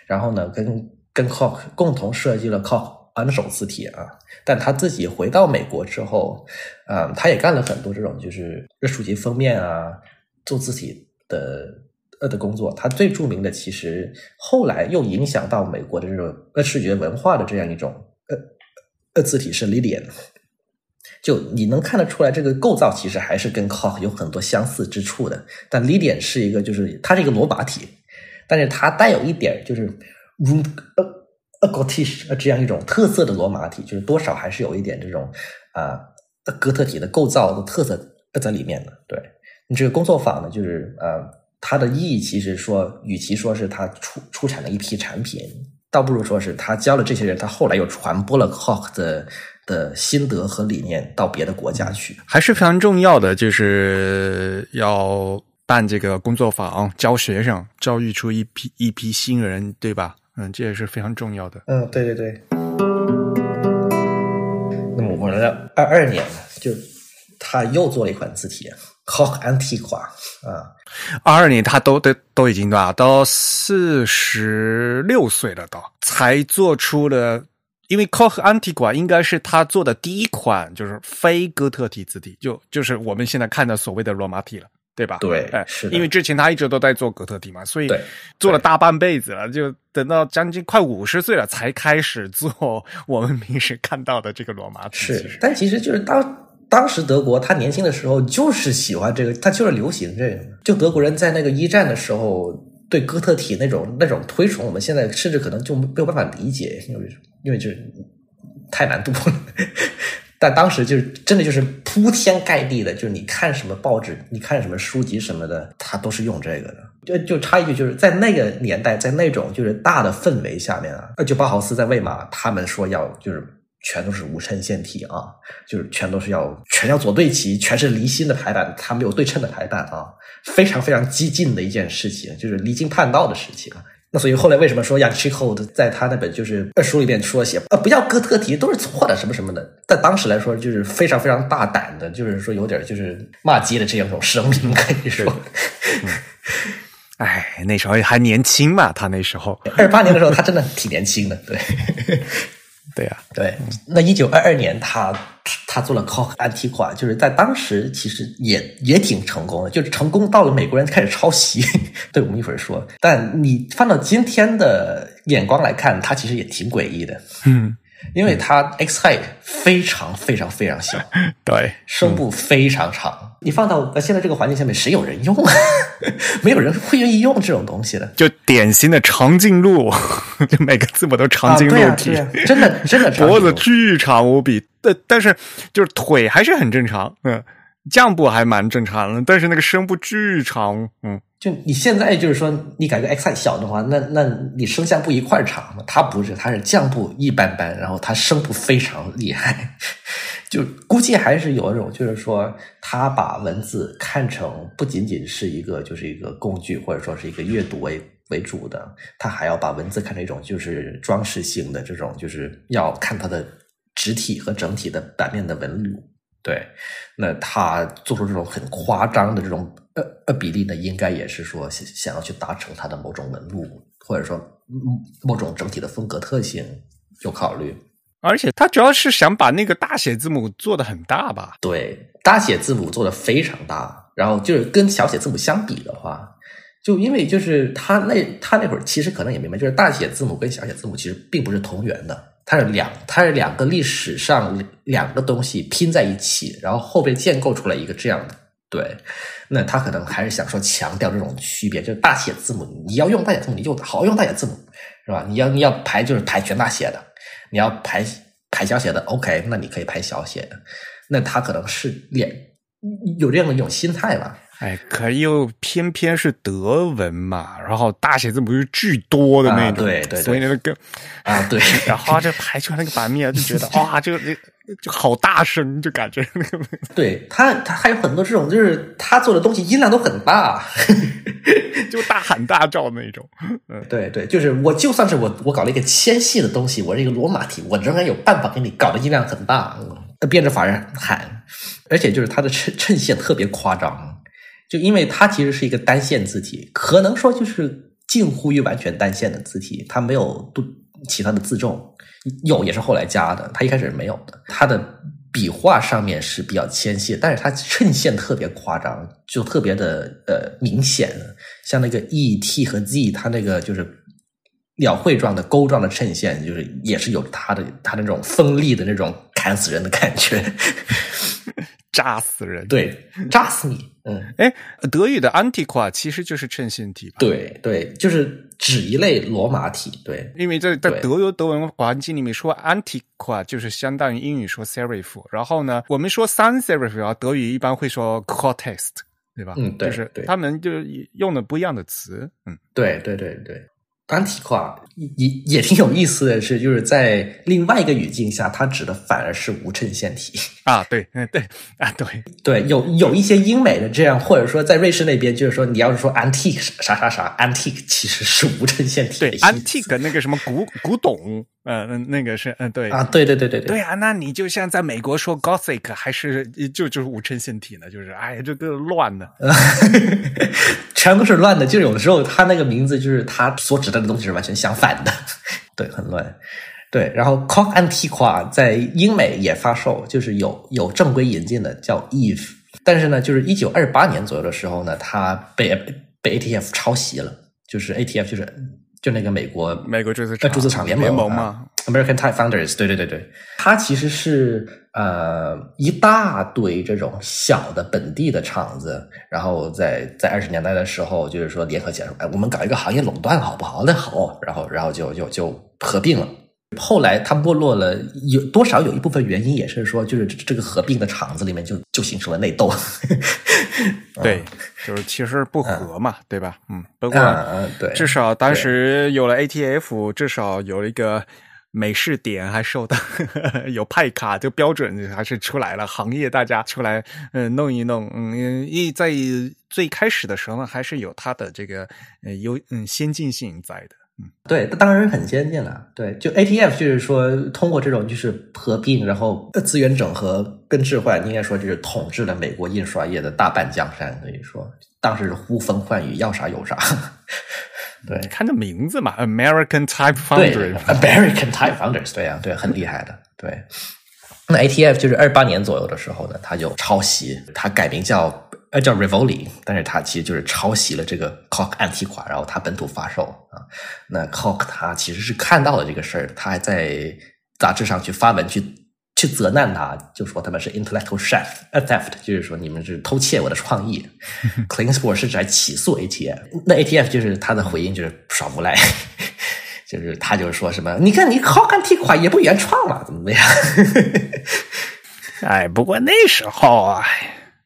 然后呢，跟跟 Cox 共同设计了 Cox 安手字体啊。但他自己回到美国之后，啊、他也干了很多这种就是书籍封面啊、做字体的呃的工作。他最著名的其实后来又影响到美国的这种呃视觉文化的这样一种呃呃字体是 Lilian。就你能看得出来，这个构造其实还是跟 Cox 有很多相似之处的。但 Lilian 是一个，就是它是一个罗马体，但是它带有一点就是 Root 呃呃 Gothic 呃这样一种特色的罗马体，就是多少还是有一点这种啊、哥特体的构造的特色在里面的。对你这个工作坊呢，就是呃它的意义其实说，与其说是它出出产了一批产品，倒不如说是他教了这些人，他后来又传播了 Cox 的的心得和理念到别的国家去。还是非常重要的，就是要办这个工作坊，教学生，教育出一批一批新人，对吧？嗯，这也是非常重要的。嗯，对对对。那么我们来二二年呢，就他又做了一款字体 Cox Antiqua 啊，二二年他都都都已经对吧？都四十六岁了，都才做出了。因为 Koch Antiqua 应该是他做的第一款，就是非哥特体字体，就就是我们现在看的所谓的罗马体了，对吧？对哎，是的因为之前他一直都在做哥特体嘛，所以对做了大半辈子了，就等到将近快五十岁了才开始做我们平时看到的这个罗马体。其是，但其实就是当当时德国他年轻的时候就是喜欢这个，他就是流行这个。就德国人在那个一战的时候对哥特体那种那种推崇，我们现在甚至可能就没有办法理解，因为因为就是太难度了。但当时就是真的就是铺天盖地的，就是你看什么报纸，你看什么书籍什么的，他都是用这个的。就就插一句，就是在那个年代，在那种就是大的氛围下面啊，呃，就包豪斯在魏玛，他们说要就是全都是无衬线体啊，就是全都是要全要左对齐，全是离心的排版，它没有对称的排版啊，非常非常激进的一件事情，就是离经叛道的事情。那所以后来为什么说 h i k o 在他那本就是书里面说写啊不要哥特体都是错的什么什么的，在当时来说就是非常非常大胆的，就是说有点就是骂街的这样一种声明可以说。哎，那时候还年轻嘛，他那时候，二八年的时候他真的挺年轻的，对。对呀、对，那一九二二年他他做了 Koch Antiqua，就是在当时其实也也挺成功的，就是成功到了美国人开始抄袭。(laughs) 对我们一会儿说，但你放到今天的眼光来看，它其实也挺诡异的，嗯，因为它 X height 非常非常非常小，(laughs) 对，声部非常长。你放到呃现在这个环境下面，谁有人用啊？(laughs) 没有人会愿意用这种东西的。就典型的长颈鹿，(laughs) 就每个字母都长颈鹿对呀对呀真的真的长脖子巨长无比，但但是就是腿还是很正常，嗯，降部还蛮正常的，但是那个声部巨长，嗯，就你现在就是说，你感觉 X 太小的话，那那你声降部一块儿长嘛？它不是，它是降部一般般，然后它声部非常厉害。(laughs) 就估计还是有一种，就是说，他把文字看成不仅仅是一个，就是一个工具，或者说是一个阅读为为主的，他还要把文字看成一种就是装饰性的这种，就是要看它的直体和整体的版面的纹路。对，那他做出这种很夸张的这种呃呃比例呢，应该也是说想想要去达成它的某种纹路，或者说嗯某种整体的风格特性有考虑。而且他主要是想把那个大写字母做的很大吧，对，大写字母做的非常大，然后就是跟小写字母相比的话，就因为就是他那他那会儿其实可能也明白，就是大写字母跟小写字母其实并不是同源的，它是两它是两个历史上两个东西拼在一起，然后后边建构出来一个这样的。对，那他可能还是想说强调这种区别，就是大写字母你要用大写字母，你就好好用大写字母，是吧？你要你要排就是排全大写的，你要排排小写的，OK，那你可以排小写的。那他可能是脸有这样的一种心态吧。哎，可又偏偏是德文嘛，然后大写字母是巨多的那种，啊对对对所以那个，啊，对，(laughs) 然后这排出来那个版面就觉得 (laughs) 哇，这个这个就好大声，就感觉那个对他他还有很多这种，就是他做的东西音量都很大。(laughs) 就大喊大叫那种，嗯，对对，就是我就算是我我搞了一个纤细的东西，我是一个罗马体，我仍然有办法给你搞的音量很大，嗯、变着法儿喊，而且就是它的衬衬线特别夸张，就因为它其实是一个单线字体，可能说就是近乎于完全单线的字体，它没有多其他的字重，有也是后来加的，它一开始是没有的，它的。笔画上面是比较纤细，但是它衬线特别夸张，就特别的呃明显。像那个 E、T 和 Z，它那个就是鸟喙状的钩状的衬线，就是也是有它的它那种锋利的那种砍死人的感觉，(laughs) 扎死人。(laughs) 对，扎死你。嗯，哎，德语的 Antiqua 其实就是衬线体吧？对对，就是指一类罗马体。对，因为在在德语德文环境里面说 Antiqua 就是相当于英语说 serif，然后呢，我们说 sans serif 啊，德语一般会说 core text，对吧？嗯对就是他们就用的不一样的词，嗯，对对对对，单体化也也挺有意思的是，就是在另外一个语境下，它指的反而是无衬线体。(laughs) 啊，对，嗯，对，啊，对，对，有有一些英美的这样，或者说在瑞士那边，就是说你要是说 antique 啥啥啥 antique，其实是无衬线体对，antique 那个什么古古董，呃，嗯那个是，嗯，对啊，对对对对对对啊，那你就像在美国说 Gothic 还是就就是无衬线体呢？就是哎呀，这个乱的。全都是乱的，就有的时候他那个名字就是他所指代的东西是完全相反的，(laughs) 对，很乱。对，然后 Coq Antiqua 在英美也发售，就是有有正规引进的，叫 Eve。但是呢，就是一九二八年左右的时候呢，它被被 ATF 抄袭了，就是 ATF 就是就那个美国美国注册呃注册厂联盟盟嘛啊，American Type Founders，对对对对，它其实是呃一大堆这种小的本地的厂子，然后在在二十年代的时候，就是说联合起来说，哎，我们搞一个行业垄断好不好？那好，然后然后就就就合并了。后来它没落了，有多少有一部分原因也是说，就是这这个合并的厂子里面就就形成了内斗。对，就是其实不合嘛，对吧？嗯，不过啊，对，至少当时有了 ATF，至少有了一个美式点，还受到 (laughs) 有派卡这个标准还是出来了，行业大家出来嗯、呃弄一弄，嗯，一在最开始的时候呢，还是有它的这个呃优嗯先进性在的。对，当然是很先进了。对，就 ATF 就是说，通过这种就是合并，然后资源整合跟置换，应该说就是统治了美国印刷业的大半江山。可以说，当时是呼风唤雨，要啥有啥。(laughs) 对，看这名字嘛，American Type Foundry，American Type Founders，对呀、对，很厉害的。对，那 ATF 就是二八年左右的时候呢，他就抄袭，他改名叫呃叫 Rivoli，但是他其实就是抄袭了这个 Cock 暗提款，然后他本土发售啊。那 Cock 他其实是看到了这个事儿，他还在杂志上去发文去。去责难他，就说他们是 intellectual theft，呃 theft，就是说你们是偷窃我的创意。(laughs) Klingspor 是在起诉 ATF，那 ATF 就是他的回应就是耍无赖，就是他就是说什么，你看你好看提款也不原创了，怎么怎么样？(laughs) 哎，不过那时候啊，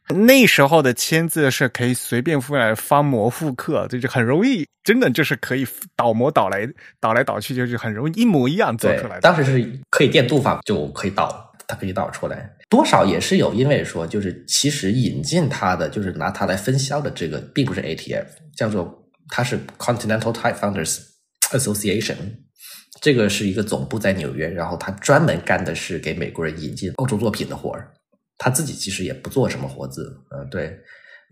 那时候的签字是可以随便复来翻模复刻，这就很容易，真的就是可以倒模倒来倒来倒去，就是很容易一模一样做出来，的。当时是可以电镀法就可以倒，它可以倒出来。多少也是有，因为说就是其实引进它的，就是拿它来分销的这个，并不是 ATF，叫做它是 Continental Type Founders Association，这个是一个总部在纽约，然后他专门干的是给美国人引进欧洲作品的活儿，他自己其实也不做什么活字，嗯、对。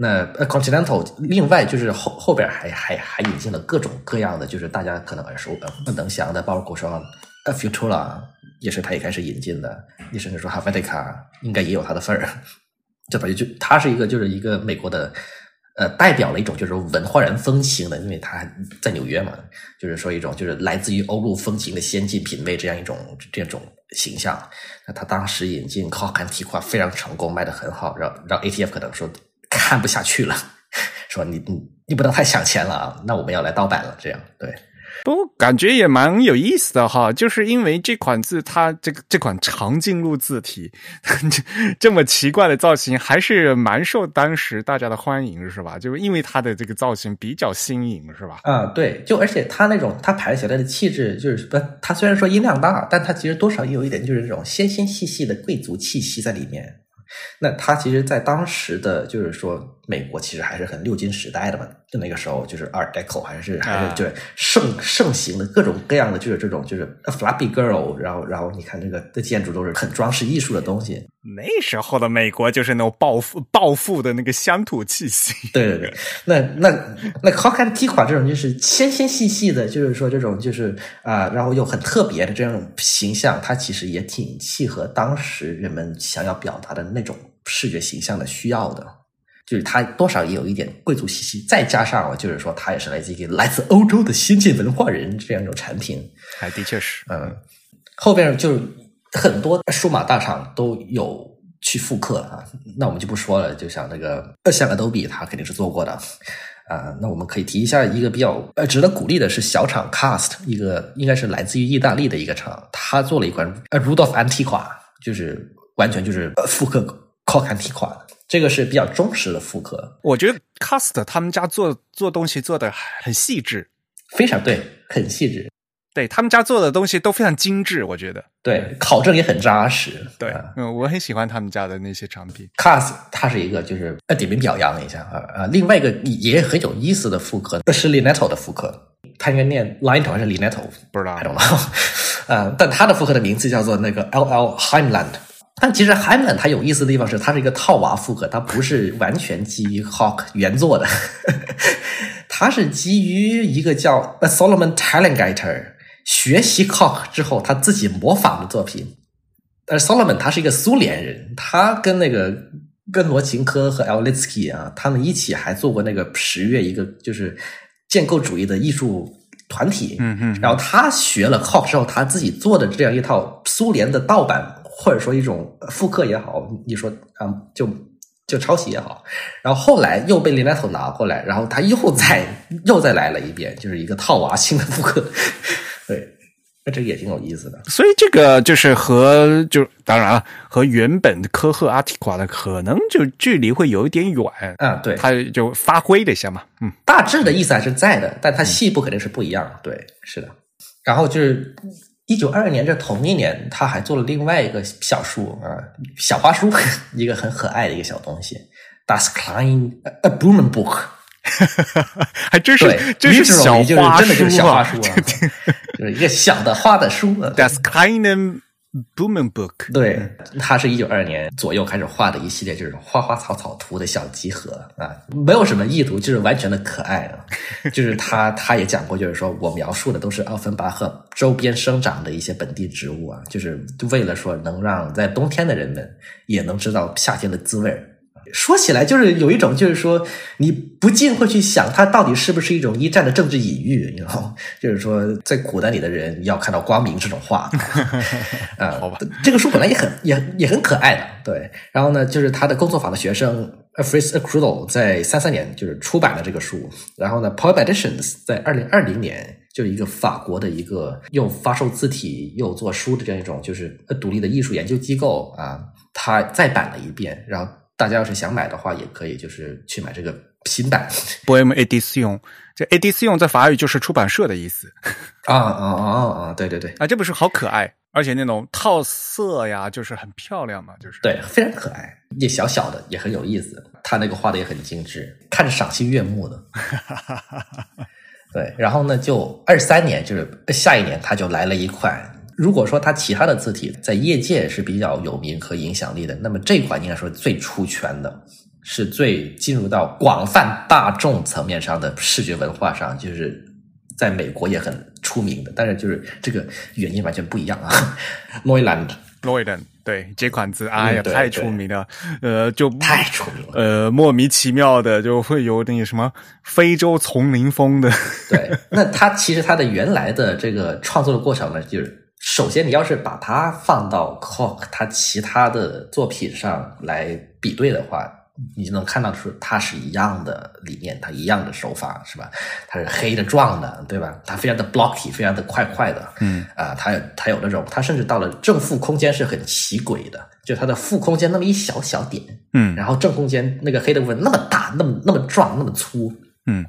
那，Continental 另外就是后后边还还还引进了各种各样的，就是大家可能耳熟呃能详的，包括说呃 Futura 也是他一开始引进的，你甚至说 Helvetica 应该也有他的份儿。这反正就他是一个就是一个美国的呃代表了一种就是文化人风情的，因为他在纽约嘛，就是说一种就是来自于欧陆风情的先进品味这样一种这种形象。那他当时引进 c o c 提款非常成功，卖的很好，让让 ATF 可能说看不下去了，(laughs) 说你你你不能太想钱了啊，那我们要来盗版了，这样对。不过感觉也蛮有意思的哈，就是因为这款字它这个这款长颈鹿字体 (laughs) 这么奇怪的造型，还是蛮受当时大家的欢迎，是吧？就是因为它的这个造型比较新颖，是吧？啊、对，就而且它那种它排起来的气质，就是不，它虽然说音量大，但它其实多少也有一点就是这种纤纤细细的贵族气息在里面。那它其实，在当时的，就是说，美国其实还是很六金时代的嘛，就那个时候，就是 Art Deco 还是还是就是盛盛行的各种各样的，就是这种就是 Flappy Girl，然后然后你看这个的建筑都是很装饰艺术的东西，那时候的美国就是那种暴富暴富的那个乡土气息。对对对，那那那 c o c 提款这种就是纤纤细细的，就是说这种就是啊、然后又很特别的这种形象，它其实也挺契合当时人们想要表达的那种视觉形象的需要的。就是它多少也有一点贵族气息，再加上就是说它也是来自一个来自欧洲的先进文化人这样一种产品，还的确是，嗯，后边就是很多数码大厂都有去复刻啊，那我们就不说了，就像那个呃像 Adobe，它肯定是做过的啊。那我们可以提一下一个比较呃值得鼓励的是小厂 Cast，一个应该是来自于意大利的一个厂，他做了一款呃 Rudolph Antiqua，就是完全就是呃复刻 Cock Antiqua，这个是比较忠实的复刻，我觉得 Cast 他们家做做东西做的很细致，非常对，很细致。对他们家做的东西都非常精致，我觉得。对，考证也很扎实。对啊，嗯，我很喜欢他们家的那些产品。Cast 它是一个就是呃点名表扬一下啊啊，另外一个也很有意思的复刻是 Linetto 的复刻，它应该念 Linetto 还是 Linetto？不知道 I don't know，(laughs) 呃，但它的复刻的名字叫做那个 L L Heimland。但其实 Heimland 它有意思的地方是，它是一个套娃复刻，它不是完全基于 Hawk 原作的，(laughs) 它是基于一个叫 Solomon Tallengater 学习 Hawk 之后他自己模仿的作品。但是 Solomon 他是一个苏联人，他跟那个跟罗琴科和 L Litsky 啊，他们一起还做过那个十月一个就是建构主义的艺术团体。嗯嗯然后他学了 Hock 之后，他自己做的这样一套苏联的盗版，或者说一种复刻也好，你说啊、就就抄袭也好，然后后来又被 Linetto 拿过来，然后他又再又再来了一遍，就是一个套娃新的复刻。(laughs) 对，那这个也挺有意思的。所以这个就是和就当然了，和原本科赫阿提瓜的可能就距离会有一点远。啊，对，他就发挥了一下嘛，嗯，大致的意思还是在的，但它细部肯定是不一样的。对，是的。然后就是一九二二年这同一年，他还做了另外一个小书啊，小花书，(laughs) 一个很可爱的一个小东西，Das kleine 呃 Blumenbuch。(laughs) 还真是对，真是小就是花真的就是小花书书啊，(laughs) 就是一个小的花的书啊。That's kind of booming book。对，他是一九二年左右开始画的一系列这种花花草草图的小集合啊，没有什么意图，就是完全的可爱啊。(laughs) 就是他他也讲过，就是说我描述的都是奥芬巴赫周边生长的一些本地植物啊，就是为了说能让在冬天的人们也能知道夏天的滋味儿。说起来就是有一种，就是说你不禁会去想，它到底是不是一种一战的政治隐喻？你知道吗？就是说，在古代里的人要看到光明这种话啊，(laughs) 好吧，这个书本来也很也也很可爱的，对。然后呢，就是他的工作坊的学生 Fritz Acrudel 在三三年就是出版了这个书，然后呢，Poem Editions 在二零二零年就是一个法国的一个又发售字体又做书的这样一种就是独立的艺术研究机构啊，他再版了一遍，然后。大家要是想买的话，也可以就是去买这个新版。Boem Edition，这 Edition 在法语就是出版社的意思啊啊啊啊！对对对，啊，这本书好可爱，而且那种套色呀，就是很漂亮嘛，就是对，非常可爱，也小小的，也很有意思。他那个画的也很精致，看着赏心悦目的。(laughs) 对，然后呢，就二三年，就是下一年，他就来了一款。如果说它其他的字体在业界是比较有名和影响力的，那么这款应该说最出圈的，是最进入到广泛大众层面上的视觉文化上，就是在美国也很出名的。但是就是这个原因完全不一样啊，Neuland。(laughs) Lloyden，对这款字，哎呀，嗯太出名了，呃，就太出名了，呃，莫名其妙的就会有那个什么非洲丛林风的，对，那它其实它的原来的这个创作的过程呢，就是首先你要是把它放到 Cock 它其他的作品上来比对的话，你就能看到出它是一样的理念，它一样的手法，是吧？它是黑的壮的，对吧？它非常的 blocky，非常的快快的，嗯啊，它有它有那种，它甚至到了正负空间是很奇诡的，就它的负空间那么一小小点，嗯然后正空间那个黑的部分那么大，那么那么壮，那么粗，嗯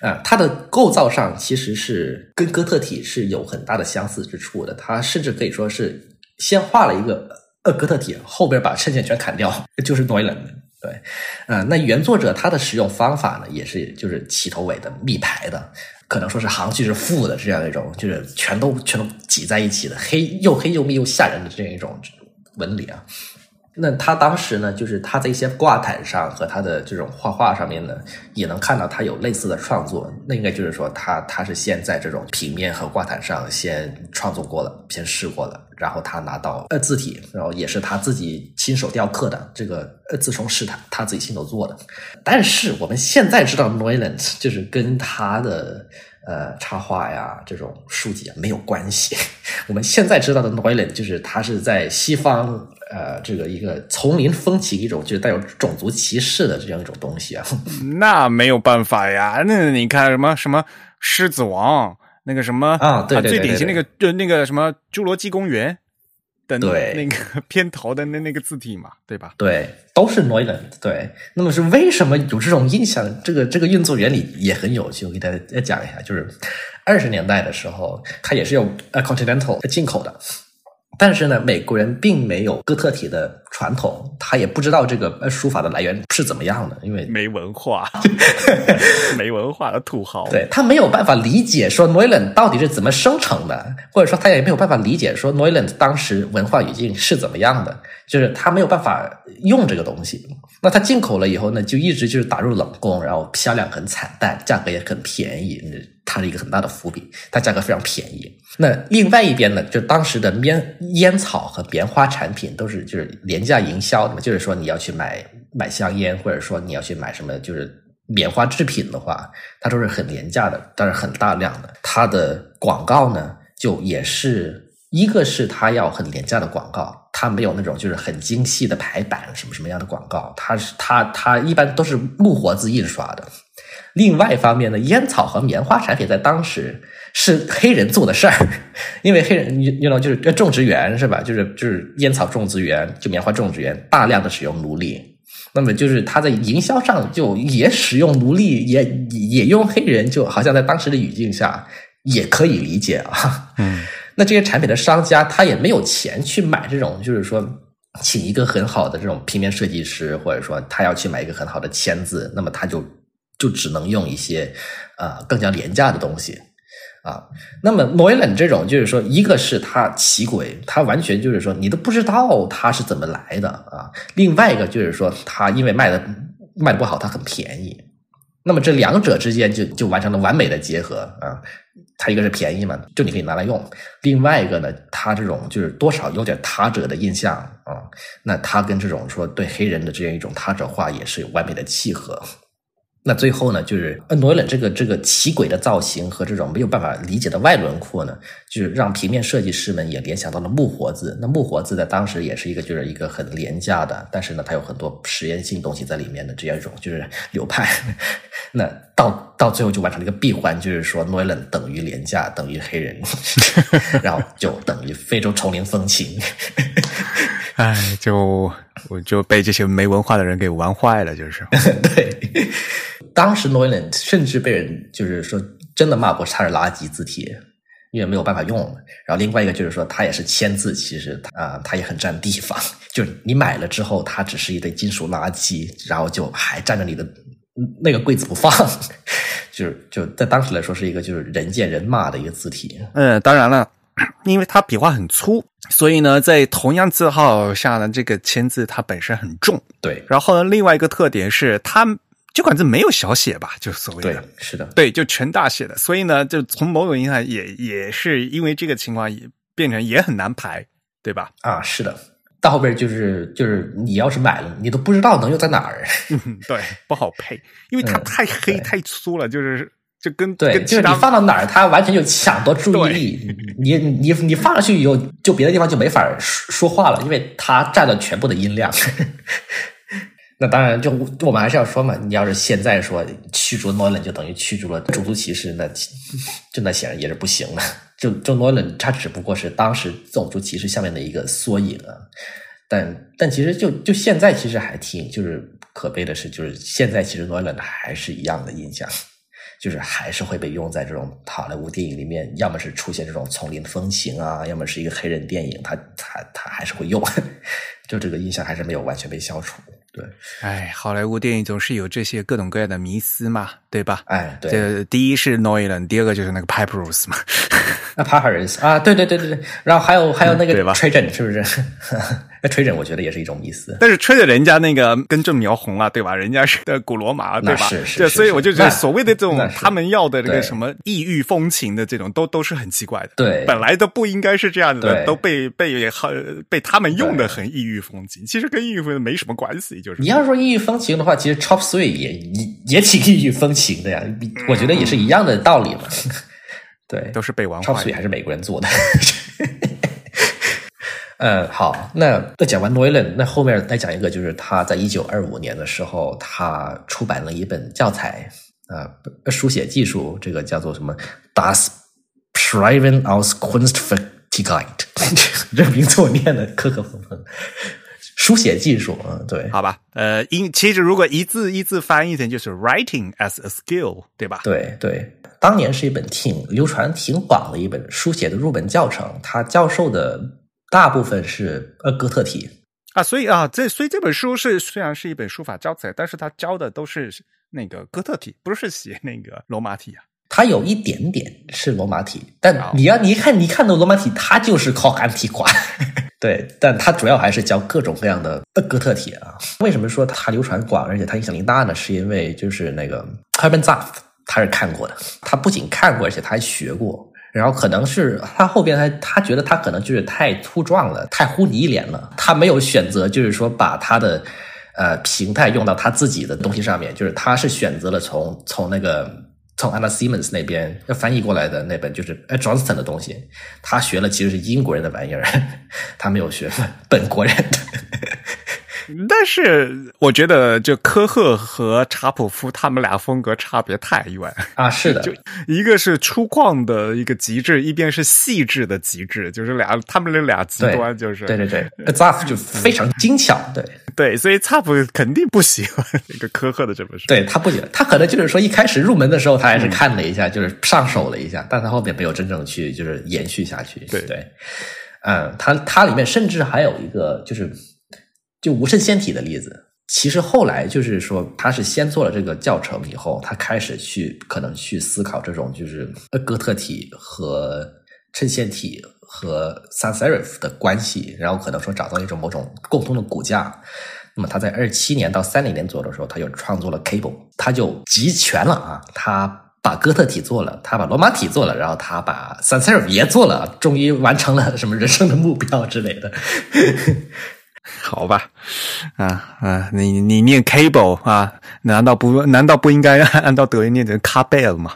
呃，它的构造上其实是跟哥特体是有很大的相似之处的。它甚至可以说是先画了一个呃哥特体，后边把衬线全砍掉，就是 Neuland。对，呃，那原作者他的使用方法呢，也是就是起头尾的密排的，可能说是行距是负的这样一种，就是全都全都挤在一起的，黑又黑又密又吓人的这样一种纹理啊。那他当时呢，就是他在一些挂毯上和他的这种画画上面呢，也能看到他有类似的创作。那应该就是说他，他是先在这种平面和挂毯上先创作过了，先试过了，然后他拿到呃字体，然后也是他自己亲手雕刻的这个呃自从是他他自己亲手做的。但是我们现在知道 Neuland (laughs) 就是跟他的呃插画呀这种书籍啊没有关系。(laughs) 我们现在知道的 Neuland 就是他是在西方。呃，这个一个丛林风起一种就是带有种族歧视的这样一种东西啊，(laughs) 那没有办法呀。那你看什么什么狮子王，那个什么啊对对对最典型那个就那个什么侏罗纪公园的对那个片头的那那个字体嘛，对吧？对，都是 Neuland。对，那么是为什么有这种印象？这个这个运作原理也很有趣，我给大家讲一下。就是二十年代的时候，它也是有呃 Continental 进口的。但是呢，美国人并没有哥特体的传统，他也不知道这个呃书法的来源是怎么样的，因为没文化，(laughs) 没文化的土豪。对他没有办法理解说 Neuland 到底是怎么生成的，或者说他也没有办法理解说 Neuland 当时文化语境是怎么样的，就是他没有办法用这个东西。那他进口了以后呢，就一直就是打入冷宫，然后销量很惨淡，价格也很便宜，它是一个很大的伏笔，它价格非常便宜。那另外一边呢，就当时的烟烟草和棉花产品都是就是廉价营销的嘛，就是说你要去买买香烟，或者说你要去买什么就是棉花制品的话，它都是很廉价的，但是很大量的。它的广告呢，就也是一个是它要很廉价的广告，它没有那种就是很精细的排版什么什么样的广告，它是它它一般都是木活字印刷的。另外一方面呢，烟草和棉花产品在当时是黑人做的事儿，因为黑人你你知道就是种植园是吧？就是就是烟草种植园，就棉花种植园大量的使用奴隶，那么就是他在营销上就也使用奴隶，也也用黑人，就好像在当时的语境下也可以理解啊。嗯，(laughs) 那这些产品的商家他也没有钱去买这种，就是说。请一个很好的这种平面设计师，或者说他要去买一个很好的签字，那么他就就只能用一些啊、更加廉价的东西啊。那么 Nolan 这种就是说，一个是他奇诡，他完全就是说你都不知道他是怎么来的啊；另外一个就是说，他因为卖的卖的不好，他很便宜。那么这两者之间就就完成了完美的结合啊。它一个是便宜嘛，就你可以拿来用；另外一个呢，它这种就是多少有点他者的印象啊。那它跟这种说对黑人的这样一种他者化也是有完美的契合。那最后呢，就是诺伊伦这个这个奇诡的造型和这种没有办法理解的外轮廓呢，就是让平面设计师们也联想到了木活字。那木活字在当时也是一个就是一个很廉价的，但是呢，它有很多实验性东西在里面的这样一种就是流派。(laughs) 那到到最后就完成了一个闭环，就是说诺伊伦等于廉价等于黑人，(laughs) 然后就等于非洲丛林风情。(laughs) 哎，就我就被这些没文化的人给玩坏了，就是。对，当时诺伊伦甚至被人就是说真的骂过他是垃圾字体，因为没有办法用。然后另外一个就是说他也是签字，其实啊、他也很占地方，(laughs) 就是你买了之后，它只是一堆金属垃圾，然后就还占着你的那个柜子不放，(laughs) 就是就在当时来说是一个就是人见人骂的一个字体。嗯，当然了，(coughs) 因为它笔画很粗，所以呢，在同样字号下呢，这个签字它本身很重。对然后呢，另外一个特点是它这款字没有小写吧，就所谓对的。，是的，对，就全大写的，所以呢，就从某种意义上也也是因为这个情况，也变成也很难排，对吧？啊，是的。到后边就是就是你要是买了，你都不知道能用在哪儿。嗯，(laughs) 对，不好配，因为它嗯太黑、对太粗了，就是就跟对，就是你放到哪儿，它完全就抢夺注意力。你你你放上去以后，就别的地方就没法说说话了，因为它占了全部的音量。那当然，就我们还是要说嘛，你要是现在说驱逐诺伦，就等于驱逐了种族歧视，那就那显然也是不行的。就就诺伦，他只不过是当时种族歧视下面的一个缩影啊。但但其实就就现在其实还挺就是可悲的是，就是现在其实诺伦还是一样的印象。就是还是会被用在这种好莱坞电影里面，要么是出现这种丛林风情啊，要么是一个黑人电影，他他他还是会用，(laughs) 就这个印象还是没有完全被消除。对，哎，好莱坞电影总是有这些各种各样的迷思嘛，对吧？哎，对，这第一是 Nolan，第二个就是那个 Pipe Rose 嘛。那 p a r i s 啊，对对对对对，然后还有还有那个对吧 Trajan 是不是？(laughs) 那 Trajan 我觉得也是一种意思。但是吹着人家那个根正苗红啊，对吧？人家是的古罗马，对吧？那是是这是所以我就觉得所谓的这种他们要的这个什么异域风情的这种，都都是很奇怪的。对本来都不应该是这样子的，都被被很被他们用的很异域风情，其实跟异域风情没什么关系，就是你要说异域风情的话，其实 Chop Suey 也也也挺异域风情的呀，我觉得也是一样的道理嘛。(laughs) 对，都是被玩 Chop 坏 Suey。还是美国人做的。嗯，好，那那讲完 Nolan，那后面再讲一个，就是他在一九二五年的时候，他出版了一本教材啊、呃书写技术，这个叫做什么 Das Schreiben aus Kunstfertigkeit，(laughs) 这名字我念的磕磕碰碰。书写技术啊、嗯，对，好吧，呃，英其实如果一字一字翻译成就是 writing as a skill，对吧？对对，当年是一本挺流传挺广的一本书写的入门教程，他教授的大部分是呃哥特体。啊，所以啊，这所以这本书是虽然是一本书法教材，但是它教的都是那个哥特体，不是写那个罗马体啊。它有一点点是罗马体，但你要你一看你看到罗马体，它就是靠安提瓜。(laughs) 对，但它主要还是教各种各样的呃哥特体啊。为什么说它流传广，而且它影响力大呢？是因为就是那个 Hermann Zapf 他是看过的，他不仅看过，而且他还学过。然后可能是他后边他他觉得他可能就是太粗壮了，太糊泥脸了，他没有选择就是说把他的呃形态用到他自己的东西上面，就是他是选择了从从那个从 Anna Simmons 那边要翻译过来的那本就是 Johnston 的东西，他学了其实是英国人的玩意儿，他没有学本国人的。(laughs) 但是我觉得，就科赫和查普夫他们俩风格差别太远。(laughs) 啊，是的，就一个是粗犷的一个极致，一边是细致的极致，就是俩他们这俩极端，就是对对对 a f 就非常精巧，对 (laughs) 对所以查普肯定不喜欢那个科赫的这本书。对，他不行，他可能就是说一开始入门的时候他还嗯是看了一下，就是上手了一下，但他后面没有真正去就是延续下去。对对，嗯，他他里面甚至还有一个就是就无衬纤体的例子，其实后来就是说，他是先做了这个教程以后，他开始去可能去思考这种就是哥特体和衬线体和 sans serif 的关系，然后可能说找到一种某种共同的骨架。那么他在二七年到三零年左右的时候，他就创作了 Cable，他就集全了啊，他把哥特体做了，他把罗马体做了，然后他把 sans serif 也做了，终于完成了什么人生的目标之类的。(laughs) 好吧，啊啊，你你念 cable 啊？难道不难道不应该 (laughs) 按照德语念成 cable 吗？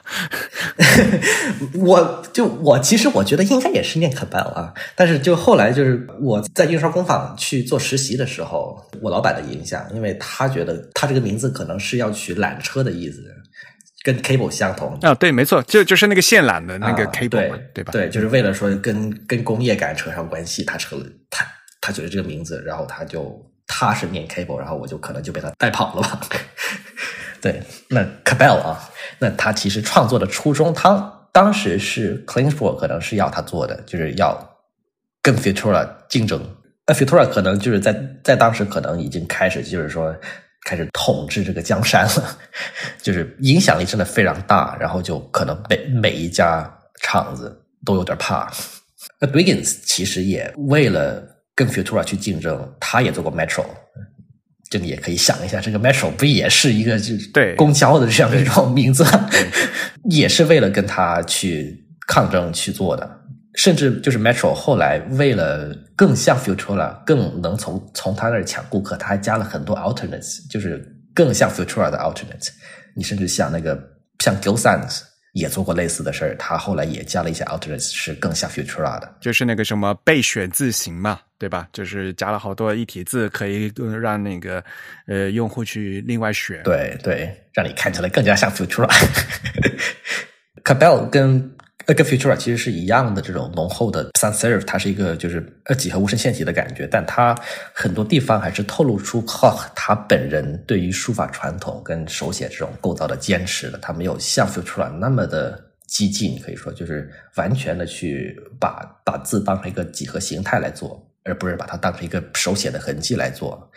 (laughs) 我就我其实我觉得应该也是念 cable 啊，但是就后来就是我在印刷工坊去做实习的时候，我老板的影响，因为他觉得他这个名字可能是要取缆车的意思，跟 cable 相同啊。对，没错，就就是那个线缆的那个 cable，对对吧？对，就是为了说跟跟工业感扯上关系，他扯他。他觉得这个名字，然后他就他是念 cable，然后我就可能就被他带跑了吧。(laughs) 对，那 cabell 啊，那他其实创作的初衷，他当时是 c l e a n s b o r 可能是要他做的，就是要跟 Futura 竞争。那 Futura 可能就是在在当时可能已经开始，就是说开始统治这个江山了，就是影响力真的非常大，然后就可能每每一家厂子都有点怕。那 Wiggins 其实也为了。跟 Futura 去竞争，他也做过 Metro，这你也可以想一下，这个 Metro 不也是一个就对公交的这样一种名字，也是为了跟他去抗争去做的。甚至就是 Metro 后来为了更像 Futura，更能从从他那儿抢顾客，他还加了很多 Alternates，就是更像 Futura 的 Alternate。你甚至像那个像 Gilsans。也做过类似的事儿，他后来也加了一些 Alternates，是更像 Futura 的，就是那个什么备选字形嘛，对吧？就是加了好多一体字，可以让那个呃用户去另外选。对对，让你看起来更加像 Futura。(laughs) Cabell 跟。跟 Futura 其实是一样的，这种浓厚的 sans serif，它是一个就是呃几何无声线体的感觉，但它很多地方还是透露出 Koch 他本人对于书法传统跟手写这种构造的坚持的，他没有像 Futura 那么的激进，可以说就是完全的去把把字当成一个几何形态来做，而不是把它当成一个手写的痕迹来做。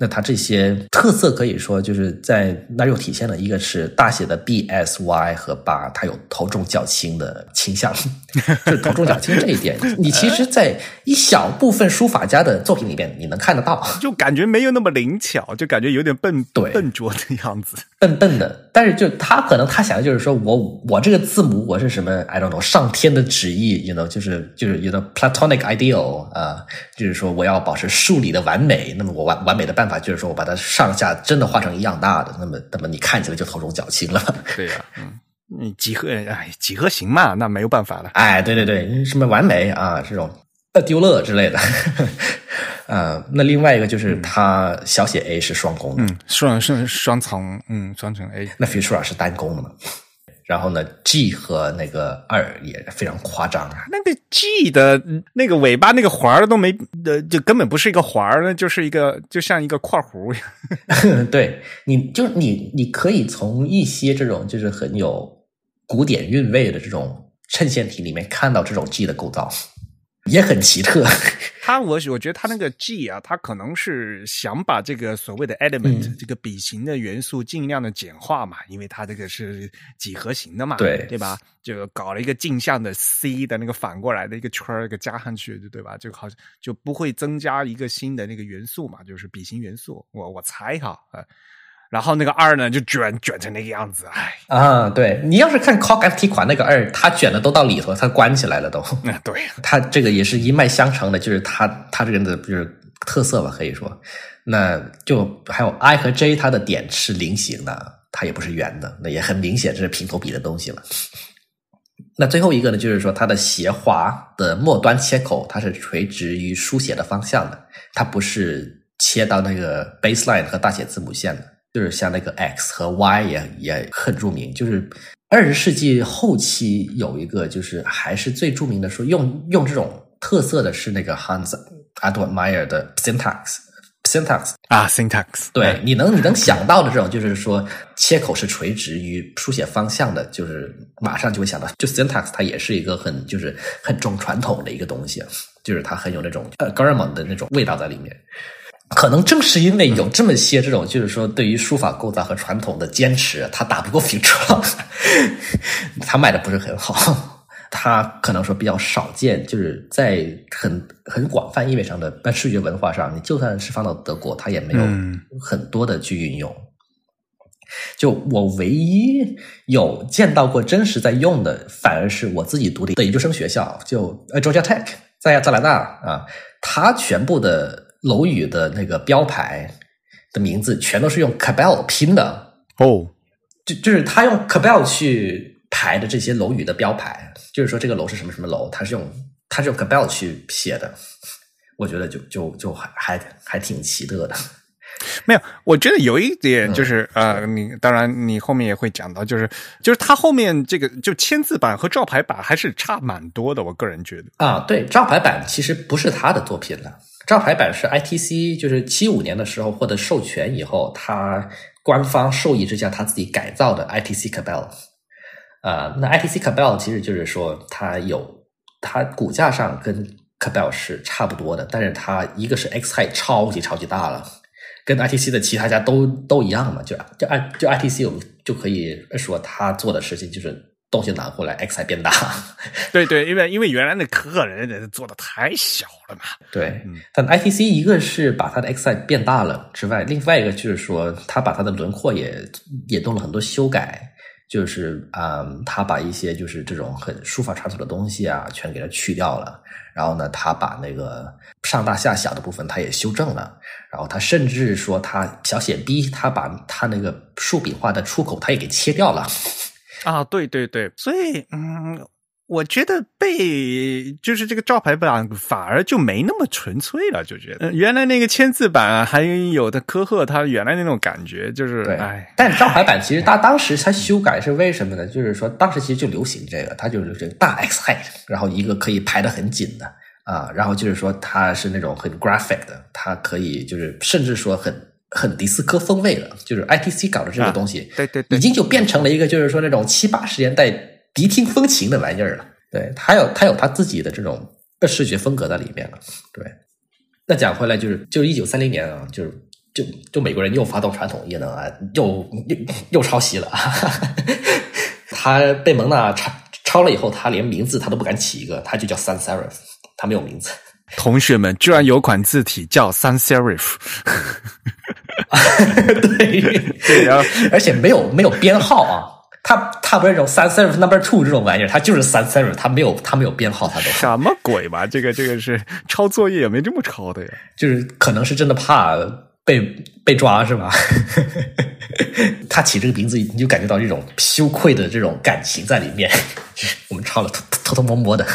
那它这些特色可以说就是在那又体现了一个是大写的 B S Y 和八，它有头重脚轻的倾向，(laughs) 就是头重脚轻这一点，你其实，在一小部分书法家的作品里边你能看得到，(laughs) 就感觉没有那么灵巧，就感觉有点笨对笨拙的样子，笨笨的。但是就他可能他想的就是说我我这个字母我是什么 I don't know 上天的旨意，you know 就是就是 You know Platonic ideal 啊，就是说我要保持数理的完美，那么我完完美的办法就是说我把它上下真的画成一样大的，那么那么你看起来就头重脚轻了。对呀，嗯，你几何哎几何形嘛，那没有办法了。哎，对对对，什么完美啊这种呃丢勒之类的。(laughs) 呃，那另外一个就是它小写 a 是双弓的，嗯，双双双层，嗯，双层 a。那 Futura 是单弓的嘛？然后呢，G 和那个二也非常夸张。那个 G 的那个尾巴那个环儿都没，呃，就根本不是一个环儿，那就是一个就像一个括弧一样。(laughs) 对，你就你你可以从一些这种就是很有古典韵味的这种衬线体里面看到这种 G 的构造。也很奇特，(laughs) 他我我觉得他那个 G 啊，他可能是想把这个所谓的 element 这个笔形的元素尽量的简化嘛，因为它这个是几何形的嘛，对对吧？就搞了一个镜像的 C 的那个反过来的一个圈儿，给加上去，对吧？就好像就不会增加一个新的那个元素嘛，就是笔形元素。我我猜哈，呃。然后那个二呢，就卷卷成那个样子，哎啊，对你要是看 Cock FT 款那个二，它卷的都到里头，它关起来了都。那对，它这个也是一脉相承的，就是它它这个的就是特色吧，可以说。那就还有 I 和 J，它的点是菱形的，它也不是圆的，那也很明显这是平头笔的东西了。那最后一个呢，就是说它的斜滑的末端切口，它是垂直于书写的方向的，它不是切到那个 baseline 和大写字母线的。就是像那个 X 和 Y 也也很著名，就是二十世纪后期有一个，就是还是最著名的说用用这种特色的是那个 Hans Edward Meyer 的 syntax，syntax。啊 syntax，对，你能你能想到的这种，就是说切口是垂直于书写方向的，就是马上就会想到，就 syntax 它也是一个很就是很重传统的一个东西，就是它很有那种呃 g a r m a n 的那种味道在里面。可能正是因为有这么些这种，就是说对于书法构造和传统的坚持，他打不过平 (laughs) 川他卖的不是很好。他可能说比较少见，就是在很很广泛意味上的在视觉文化上，你就算是放到德国，他也没有很多的去运用。就我唯一有见到过真实在用的，反而是我自己读的研究生学校，就呃 Georgia Tech 在亚特兰大啊，它全部的楼宇的那个标牌的名字全都是用 Cabell 拼的。哦，就就是他用 Cabell 去排的这些楼宇的标牌，就是说这个楼是什么什么楼，他是用他是用 Cabell 去写的，我觉得就就就还还还挺奇特的。没有，我觉得有一点就是呃，你当然你后面也会讲到，就是就是他后面这个就签字版和招牌版还是差蛮多的，我个人觉得。啊，对，招牌版其实不是他的作品了，招牌版是 ITC，就是七五年的时候获得授权以后，他官方授意之下他自己改造的 ITC Cabell，啊，那 ITC Cabell 其实就是说它有它骨架上跟 Cabell 是差不多的，但是它一个是 X height 超级超级大了。跟 ITC 的其他家都都一样嘛，就就 I 就 ITC 我们就可以说他做的事情就是东西拿过来 X 还变大。(laughs) 对对，因为因为原来那个人做的太小了嘛。对，但 ITC 一个是把它的 X 变大了之外，另外一个就是说他把它的轮廓也也动了很多修改，就是啊，他把一些就是这种很书法传统的东西啊，全给它去掉了。然后呢，他把那个上大下小的部分他也修正了。然后他甚至说，他小写 B，他把他那个竖笔画的出口他也给切掉了。啊，对对对，所以嗯，我觉得被就是这个招牌版反而就没那么纯粹了，就觉得原来那个签字版还有的科赫，他原来那种感觉就是哎。但招牌 (laughs) 版其实他当时他修改是为什么呢？就是说当时其实就流行这个，他就是这个大 X height，然后一个可以排的很紧的。啊，然后就是说它是那种很 graphic 的，它可以就是甚至说很很迪斯科风味的，就是 ITC 搞的这个东西，对对，已经就变成了一个就是说那种七八十年代迪厅风情的玩意儿了。对，它有它有它自己的这种视觉风格在里面了。对，那讲回来就是就是一九三零年啊，就是就就美国人又发动传统异能啊，又又又抄袭了。(laughs) 他被蒙娜抄抄了以后，他连名字他都不敢起一个，他就叫 Sans Serif。他没有名字。(laughs) 同学们，居然有款字体叫 Sans Serif，对，然后而且没有没有编号啊，它它不是那种 Sans Serif Number Two 这种玩意儿，它就是 Sans Serif，它没有它没有编号，它都什么鬼吧？这个这个是抄作业也没这么抄的呀，就是可能是真的怕被被抓是吧？(laughs) 他起这个名字，你就感觉到这种羞愧的这种感情在里面。(laughs) 我们抄了偷偷偷摸摸的。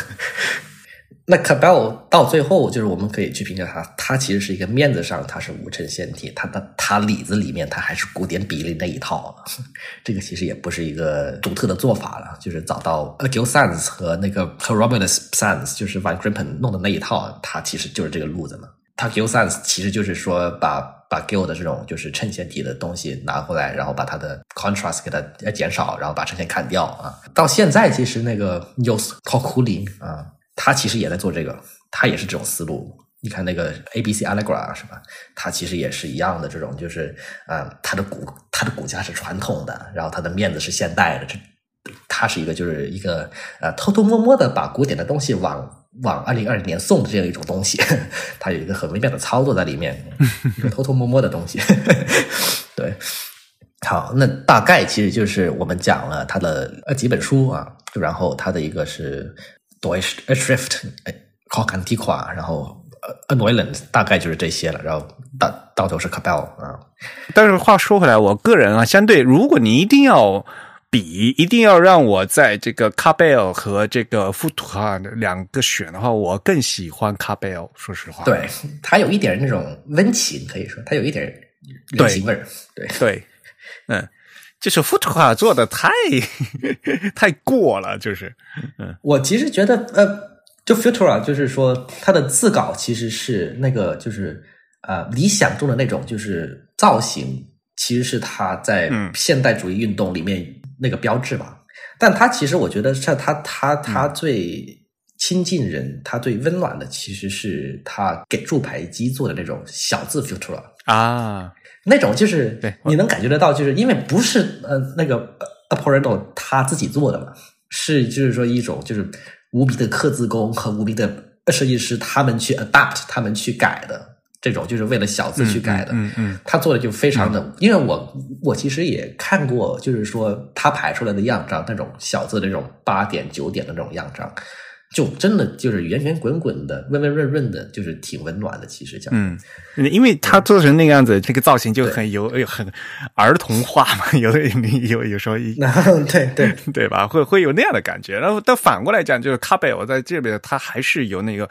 那 Cabell 到最后，就是我们可以去评价它，它其实是一个面子上它是无衬线体，它的它里子里面它还是古典比例那一套，(laughs) 这个其实也不是一个独特的做法了，就是找到 Gil Sans 和那个 Romulus Sans，就是 Van Gripen 弄的那一套，它其实就是这个路子嘛。它 Gil Sans 其实就是说把把 Gil 的这种就是衬线体的东西拿回来，然后把它的 contrast 给它减少，然后把衬线砍掉啊。到现在其实那个 Jos k o k u l i 啊。他其实也在做这个，他也是这种思路。你看那个 A B C Allegra 是吧？它其实也是一样的，这种就是啊，它的骨它的骨架是传统的，然后它的面子是现代的。这它是一个就是一个呃偷偷摸摸的把古典的东西往往二零二零年送的这样一种东西。(laughs) 它有一个很微妙的操作在里面，(laughs) 偷偷摸摸的东西。(laughs) 对，好，那大概其实就是我们讲了他的呃几本书啊，然后他的一个是。Deutsch Schrift、Koch Antiqua，然后呃 Annoyland，大概就是这些了。然后到到头是 Cabell 啊。但是话说回来，我个人啊，相对如果你一定要比，一定要让我在这个 Cabell 和这个 f u t u a 两个选的话，我更喜欢 Cabell。说实话，对，它有一点那种温情，可以说它有一点人情味儿。对对，嗯。就是 f u t u a 做的太太过了，就是，嗯，我其实觉得，呃，就 Futura，就是说，它的字稿其实是那个，就是呃，理想中的那种，就是造型，其实是他在现代主义运动里面那个标志吧。但他其实我觉得，像他他他最亲近人，他最温暖的其实是他给助牌机做的那种小字 Futura 啊，那种就是对你能感觉得到，就是因为不是呃那个 a p o r e o 他自己做的嘛，是就是说一种就是无比的刻字工和无比的设计师他们去 adapt 他们去改的。这种就是为了小字去改的，嗯嗯，他做的就非常的，因为我我其实也看过，就是说他排出来的样章，那种小字的那种八点九点的那种样章，就真的就是圆圆滚滚的、温温润润的，就是挺温暖的。其实讲，嗯，因为他做成那个样子，这个造型就很有很儿童化嘛，(laughs) 有的有有时候一，(laughs) 对对对吧？会会有那样的感觉。然后但反过来讲，就是卡贝尔在这边，他还是有那个。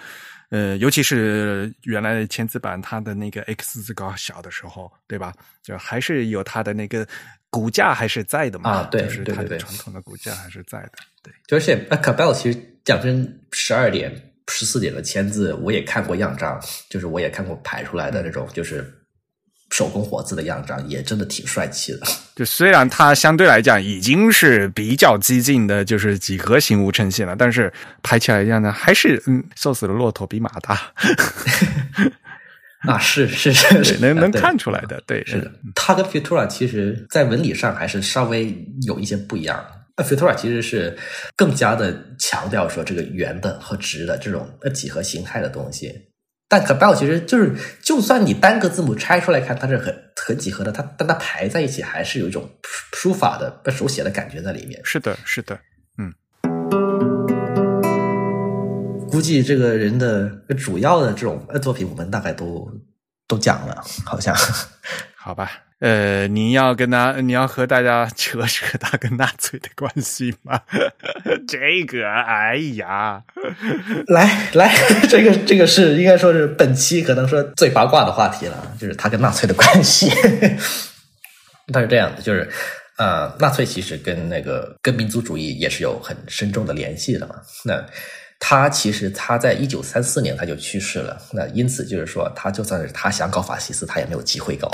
呃，尤其是原来的签字版，它的那个 X 字高小的时候，对吧？就还是有它的那个骨架还是在的嘛？啊，对，就是它的传统的骨架还是在的。对，而且 c a b e l 其实讲真，十二点、十四点的签字，我也看过样章，就是我也看过排出来的那种，就是。手工活字的样章也真的挺帅气的。(laughs) 就虽然它相对来讲已经是比较激进的，就是几何形无衬线了，但是拍起来一样呢，还是嗯，瘦死的骆驼比马大。(laughs) 啊，是是是，能能看出来的，对，是的。它跟 Futura 其实在纹理上还是稍微有一些不一样。那 Futura 其实是更加的强调说这个圆的和直的这种呃几何形态的东西。但 Cabell 其实就是，就算你单个字母拆出来看，它是很很几何的，它但它排在一起还是有一种书法的手写的感觉在里面。是的，是的，嗯。估计这个人的主要的这种作品，我们大概都都讲了，好像。(laughs) 好吧。呃，你要跟他，你要和大家 (laughs) 扯扯他跟纳粹的关系吗？(laughs) 这个，哎呀，(laughs) 来来，这个这个是应该说是本期可能说最八卦的话题了，就是他跟纳粹的关系。他是这样的，就是呃，纳粹其实跟那个跟民族主义也是有很深重的联系的嘛。那他其实他在一九三四年他就去世了，那因此就是说，他就算是他想搞法西斯，他也没有机会搞。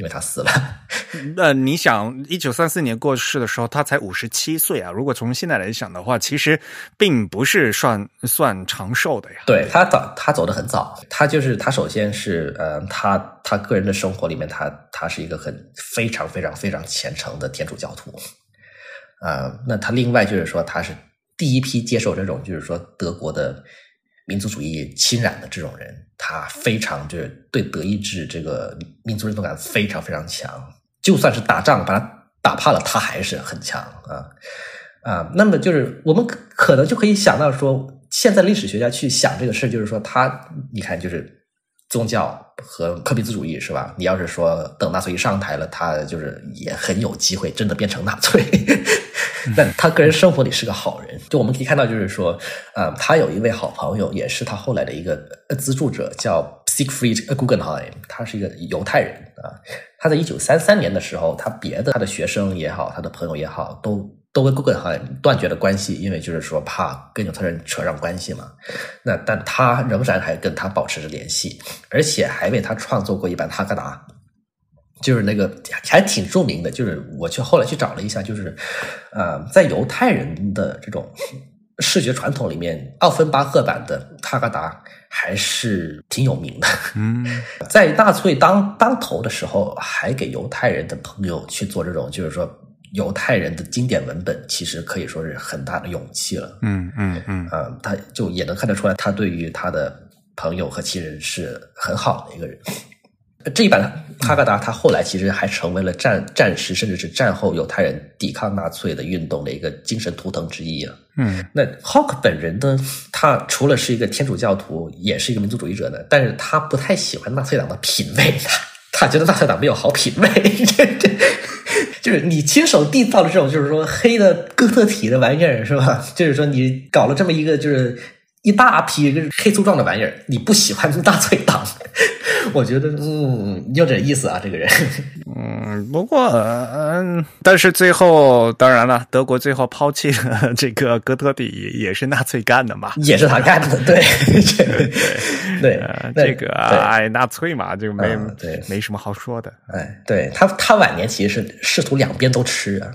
因为他死了，(laughs) 那你想，一九三四年过世的时候，他才五十七岁啊。如果从现在来想的话，其实并不是算算长寿的呀。对他早，他走的很早。他就是他，首先是呃，他他个人的生活里面，他他是一个很非常非常非常虔诚的天主教徒啊。那他另外就是说，他是第一批接受这种就是说德国的。民族主义侵染的这种人，他非常就是对德意志这个民族认同感非常非常强。就算是打仗把他打怕了，他还是很强啊啊！那么就是我们可能就可以想到说，现在历史学家去想这个事，就是说他，你看，就是宗教和科比兹主义是吧？你要是说等纳粹一上台了，他就是也很有机会真的变成纳粹。(laughs) 但他个人生活里是个好人，就我们可以看到，就是说，呃，他有一位好朋友，也是他后来的一个资助者，叫 Siegfried Guggenheim，他是一个犹太人啊。他在一九三三年的时候，他别的他的学生也好，他的朋友也好，都都跟 Guggenheim 断绝了关系，因为就是说怕跟犹太人扯上关系嘛。那但他仍然还跟他保持着联系，而且还为他创作过一版哈格达。就是那个还挺著名的，就是我去后来去找了一下，就是呃，在犹太人的这种视觉传统里面，奥芬巴赫版的哈格达还是挺有名的。嗯，(laughs) 在纳粹当当头的时候，还给犹太人的朋友去做这种，就是说犹太人的经典文本，其实可以说是很大的勇气了。嗯嗯嗯，啊，他就也能看得出来，他对于他的朋友和亲人是很好的一个人。这一版哈格达，他后来其实还成为了战战时甚至是战后犹太人抵抗纳粹的运动的一个精神图腾之一啊。嗯，那 Hawk 本人呢，他除了是一个天主教徒，也是一个民族主义者呢，但是他不太喜欢纳粹党的品味，他他觉得纳粹党没有好品味，(laughs) 这这就是你亲手缔造的这种，就是说黑的哥特体的玩意儿是吧？就是说你搞了这么一个就是一大批黑粗壮的玩意儿，你不喜欢就纳粹党？(laughs) 我觉得嗯有点意思啊，这个人。(laughs) 嗯，不过嗯，但是最后当然了，德国最后抛弃了 (laughs) 这个哥特底，也是纳粹干的嘛，也是他干的，对对对，这个哎，纳粹嘛，就没对没什么好说的。哎，对他他晚年其实是试图两边都吃啊。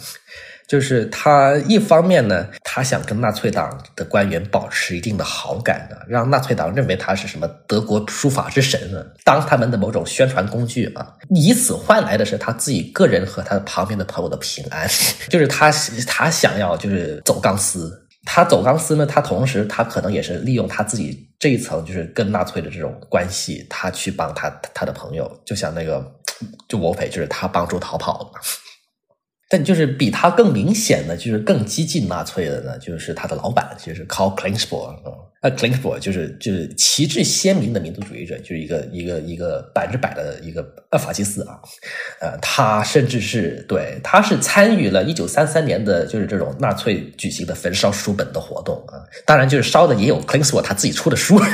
就是他一方面呢，他想跟纳粹党的官员保持一定的好感呢，让纳粹党认为他是什么德国书法之神呢，当他们的某种宣传工具啊，以此换来的是他自己个人和他旁边的朋友的平安，(laughs) 就是他他想要就是走钢丝。他走钢丝呢，他同时他可能也是利用他自己这一层就是跟纳粹的这种关系，他去帮他他的朋友，就像那个 (tsk) 就沃佩，就是他帮助逃跑。但就是比他更明显的，就是更激进纳粹的呢，就是他的老板，就是 Karl Klingspor 啊，呃，Klingspor 就是就是旗帜鲜明的民族主义者，就是一个一个一个百分之百的一个呃法西斯啊，呃，他甚至是对，他是参与了一九三三年的就是这种纳粹举行的焚烧书本的活动啊，当然就是烧的也有 Klingspor 他自己出的书啊，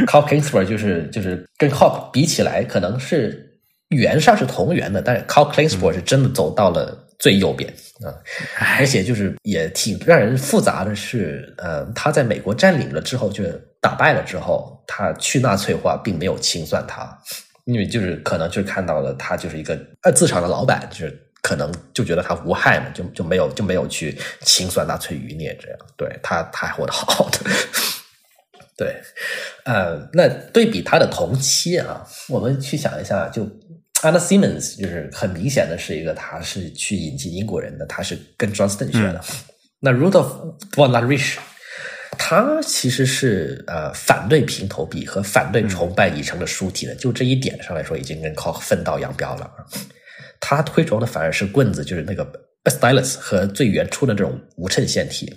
(laughs) Karl Klingspor 就是就是跟 Cock 比起来，可能是。圆上是同源的，但是 Karl Klingspor 是真的走到了最右边啊，而且就是也挺让人复杂的是，呃，他在美国占领了之后，就打败了之后，他去纳粹化并没有清算他，因为就是可能就是看到了他就是一个呃自场的老板，就是可能就觉得他无害嘛，就就没有就没有去清算纳粹余孽，这样对他他还活得好好的。(laughs) 对，呃，那对比他的同期啊，我们去想一下，就 Anna Simmons，就是很明显的是一个，他是去引进英国人的，他是跟 Johnston 学的。那 Rudolf von La Rich，他其实是呃反对平头笔和反对崇拜已成的书体的，就这一点上来说，已经跟 Koch 分道扬镳了。他推崇的反而是棍子，就是那个 Stylus 和最原初的这种无衬线体。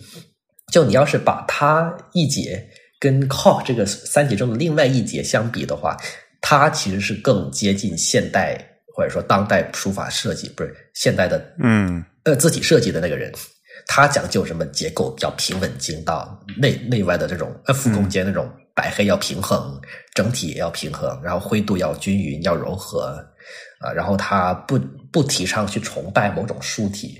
就你要是把他一节。跟 Koch 这个三节中的另外一节相比的话，它其实是更接近现代或者说当代书法设计，不是现代的，嗯，呃，字体设计的那个人，他讲究什么结构比较平稳精到，内内外的这种呃负空间那种白黑要平衡，整体也要平衡，然后灰度要均匀要柔和啊，然后他不不提倡去崇拜某种书体，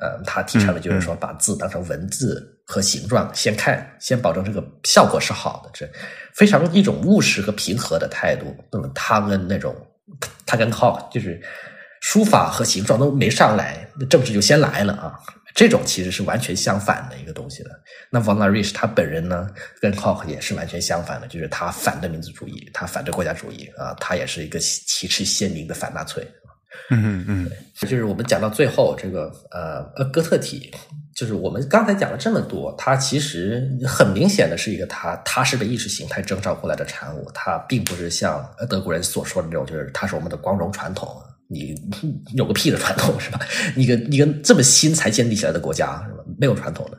呃，他提倡的就是说把字当成文字。和形状先看，先保证这个效果是好的，这非常一种务实和平和的态度。那么他跟那种他跟靠就是书法和形状都没上来，那政治就先来了啊！这种其实是完全相反的一个东西的。那 Von La Rich 他本人呢，跟 Koch 也是完全相反的，就是他反对民族主义，他反对国家主义啊，他也是一个旗帜鲜明的反纳粹。嗯嗯，就是我们讲到最后这个呃呃哥特体。就是我们刚才讲了这么多，它其实很明显的是一个，它它是被意识形态征召过来的产物，它并不是像德国人所说的那种，就是它是我们的光荣传统。你有个屁的传统是吧？一个一个这么新才建立起来的国家是吧？没有传统的，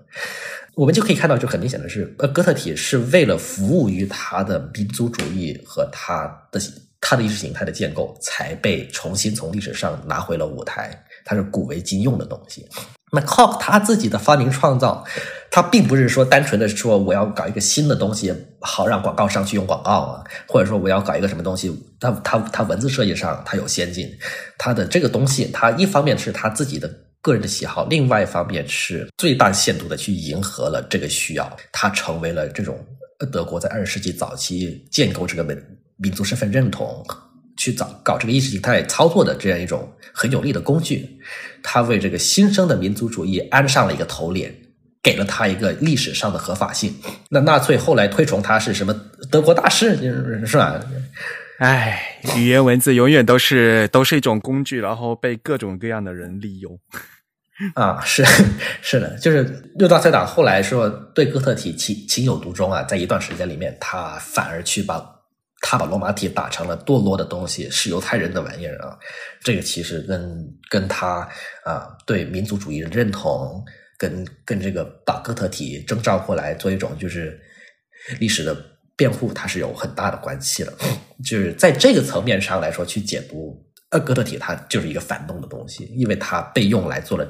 我们就可以看到，就很明显的是，呃，哥特体是为了服务于他的民族主义和他的他的意识形态的建构，才被重新从历史上拿回了舞台，它是古为今用的东西。那靠他自己的发明创造，他并不是说单纯的说我要搞一个新的东西，好让广告商去用广告啊，或者说我要搞一个什么东西，他他他文字设计上他有先进，他的这个东西，他一方面是他自己的个人的喜好，另外一方面是最大限度的去迎合了这个需要，他成为了这种德国在二十世纪早期建构这个民民族身份认同。去找搞这个意识形态操作的这样一种很有力的工具，他为这个新生的民族主义安上了一个头脸，给了他一个历史上的合法性。那纳粹后来推崇他是什么德国大师，是吧？唉，语言文字永远都是都是一种工具，然后被各种各样的人利用。(laughs) 啊，是 (laughs) 是的，就是六大塞党后来说对哥特体情情有独钟啊，在一段时间里面，他反而去把。他把罗马体打成了堕落的东西，是犹太人的玩意儿啊！这个其实跟跟他啊对民族主义的认同，跟跟这个把哥特体征召过来做一种就是历史的辩护，它是有很大的关系的。就是在这个层面上来说，去解读呃哥特体，它就是一个反动的东西，因为它被用来做了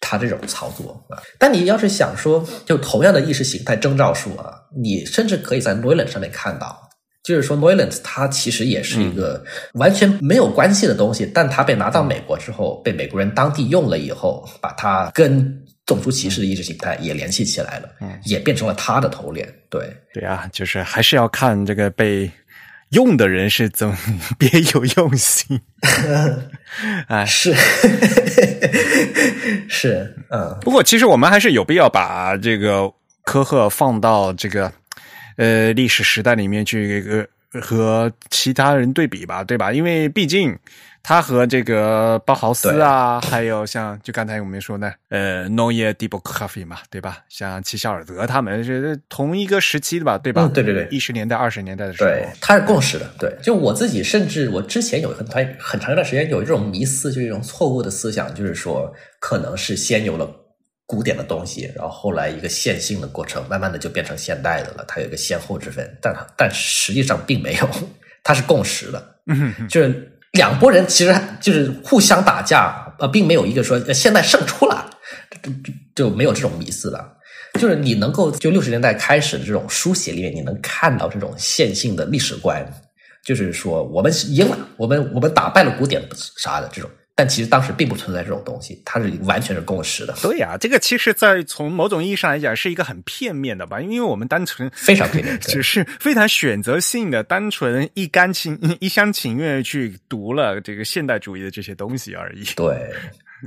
他这种操作啊。但你要是想说，就同样的意识形态征召术啊，你甚至可以在 Neuland 上面看到。就是说 n o y l a n d 它其实也是一个完全没有关系的东西，但它被拿到美国之后，被美国人当地用了以后，把它跟种族歧视的意识形态也联系起来了，嗯。也变成了他的头脸。对，对啊，就是还是要看这个被用的人是怎么 (laughs) 别有用心。(laughs) 哎，是。(laughs) 是，嗯，不过其实我们还是有必要把这个科赫放到这个呃历史时代里面去，呃和其他人对比吧，对吧？因为毕竟。他和这个包豪斯啊，还有像就刚才我们说的，呃，诺耶迪博咖啡嘛，对吧？像齐肖尔德他们是同一个时期的吧，对吧？对对对，一十年代、二十年代的时候，对，他是共识的。对，就我自己，甚至我之前有很长很长一段时间有一种迷思，就一种错误的思想，就是说可能是先有了古典的东西，然后后来一个线性的过程，慢慢的就变成现代的了，它有一个先后之分。但但实际上并没有，它是共识的，就是。两拨人其实就是互相打架，呃，并没有一个说现在胜出了，就就没有这种迷思了。就是你能够就六十年代开始的这种书写里面，你能看到这种线性的历史观，就是说我们赢了，我们我们打败了古典啥的这种。但其实当时并不存在这种东西，它是完全是共识的。对呀，这个其实，在从某种意义上来讲，是一个很片面的吧？因为我们单纯非常片面，只是非常选择性的、单纯一甘情一厢情愿去读了这个现代主义的这些东西而已。对。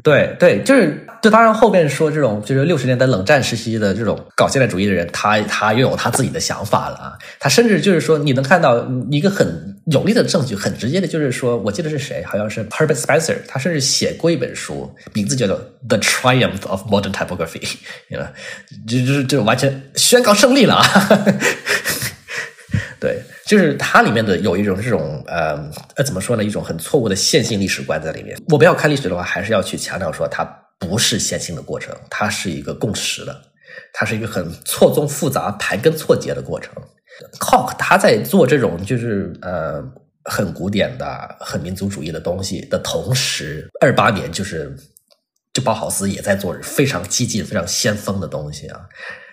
对对，就是就当然后面说这种就是六十年代冷战时期的这种搞现代主义的人，他他拥有他自己的想法了啊。他甚至就是说，你能看到一个很有力的证据，很直接的，就是说，我记得是谁，好像是 Herbert Spencer，他甚至写过一本书，名字叫做《The Triumph of Modern Typography》，就就就完全宣告胜利了啊。(laughs) 对。就是它里面的有一种这种呃呃怎么说呢？一种很错误的线性历史观在里面。我们要看历史的话，还是要去强调说它不是线性的过程，它是一个共识的，它是一个很错综复杂、盘根错节的过程。Cock 他在做这种就是呃很古典的、很民族主义的东西的同时，二八年就是就包豪斯也在做非常激进、非常先锋的东西啊。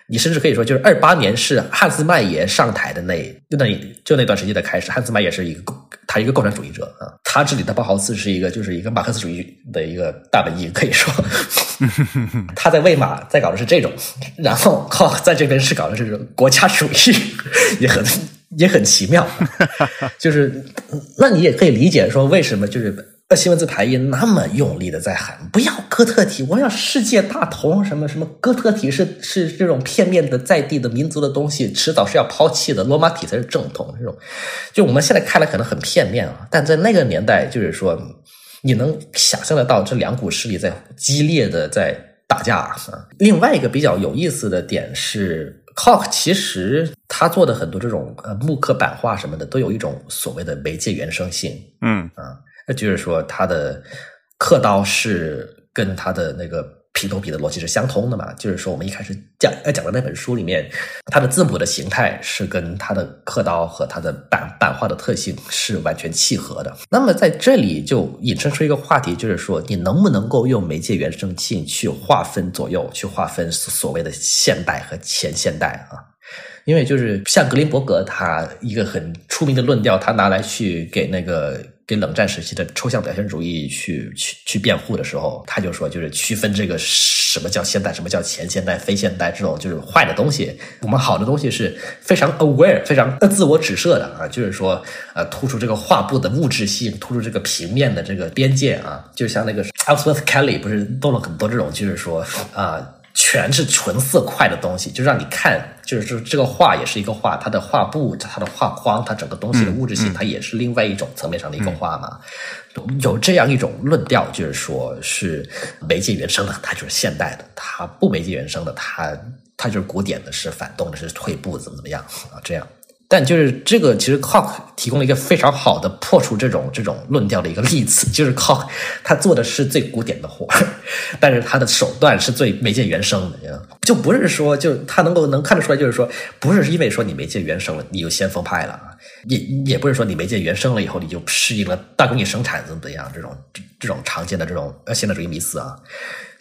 你甚至可以说，就是二八年是汉斯麦耶上台的那就那就那段时间的开始。汉斯麦耶是一个他一个共产主义者啊，他治理的包豪斯是一个就是一个马克思主义的一个大本营，可以说 (laughs) 他在魏玛在搞的是这种，然后靠在这边是搞的是这种国家主义，也很也很奇妙。就是那你也可以理解说，为什么就是。西门子排音那么用力的在喊，不要哥特体，我要世界大同，什么什么哥特体是是这种片面的在地的民族的东西，迟早是要抛弃的，罗马体才是正统。这种，就我们现在看来可能很片面啊，但在那个年代，就是说你能想象得到这两股势力在激烈的在打架啊。另外一个比较有意思的点是，Cock 其实他做的很多这种呃木刻版画什么的，都有一种所谓的媒介原生性。嗯啊。那就是说，他的刻刀是跟他的那个平头笔的逻辑是相通的嘛？就是说，我们一开始讲要讲的那本书里面，它的字母的形态是跟它的刻刀和它的版版画的特性是完全契合的。那么在这里就引申出一个话题，就是说，你能不能够用媒介原生性去划分左右，去划分所谓的现代和前现代啊？因为就是像格林伯格他一个很出名的论调，他拿来去给那个。给冷战时期的抽象表现主义去去去辩护的时候，他就说，就是区分这个什么叫现代，什么叫前现代、非现代这种就是坏的东西。我们好的东西是非常 aware、非常自我指涉的啊，就是说呃，突出这个画布的物质性，突出这个平面的这个边界啊，就像那个 Elsworth Kelly 不是动了很多这种，就是说啊。全是纯色块的东西，就让你看，就是说这个画也是一个画，它的画布、它的画框、它整个东西的物质性，它也是另外一种层面上的一个画嘛。有这样一种论调，就是说是媒介原生的，它就是现代的；它不媒介原生的，它它就是古典的，是反动的，是退步，怎么怎么样啊？这样。但就是这个，其实 Cock 提供了一个非常好的破除这种这种论调的一个例子，(laughs) 就是 Cock 他做的是最古典的活，(laughs) 但是他的手段是最媒介原生的，就不是说就他能够能看得出来，就是说不是因为说你媒介原生了，你就先锋派了，也也不是说你媒介原生了以后你就适应了大工业生产怎么怎样这种这种常见的这种现代主义迷思啊。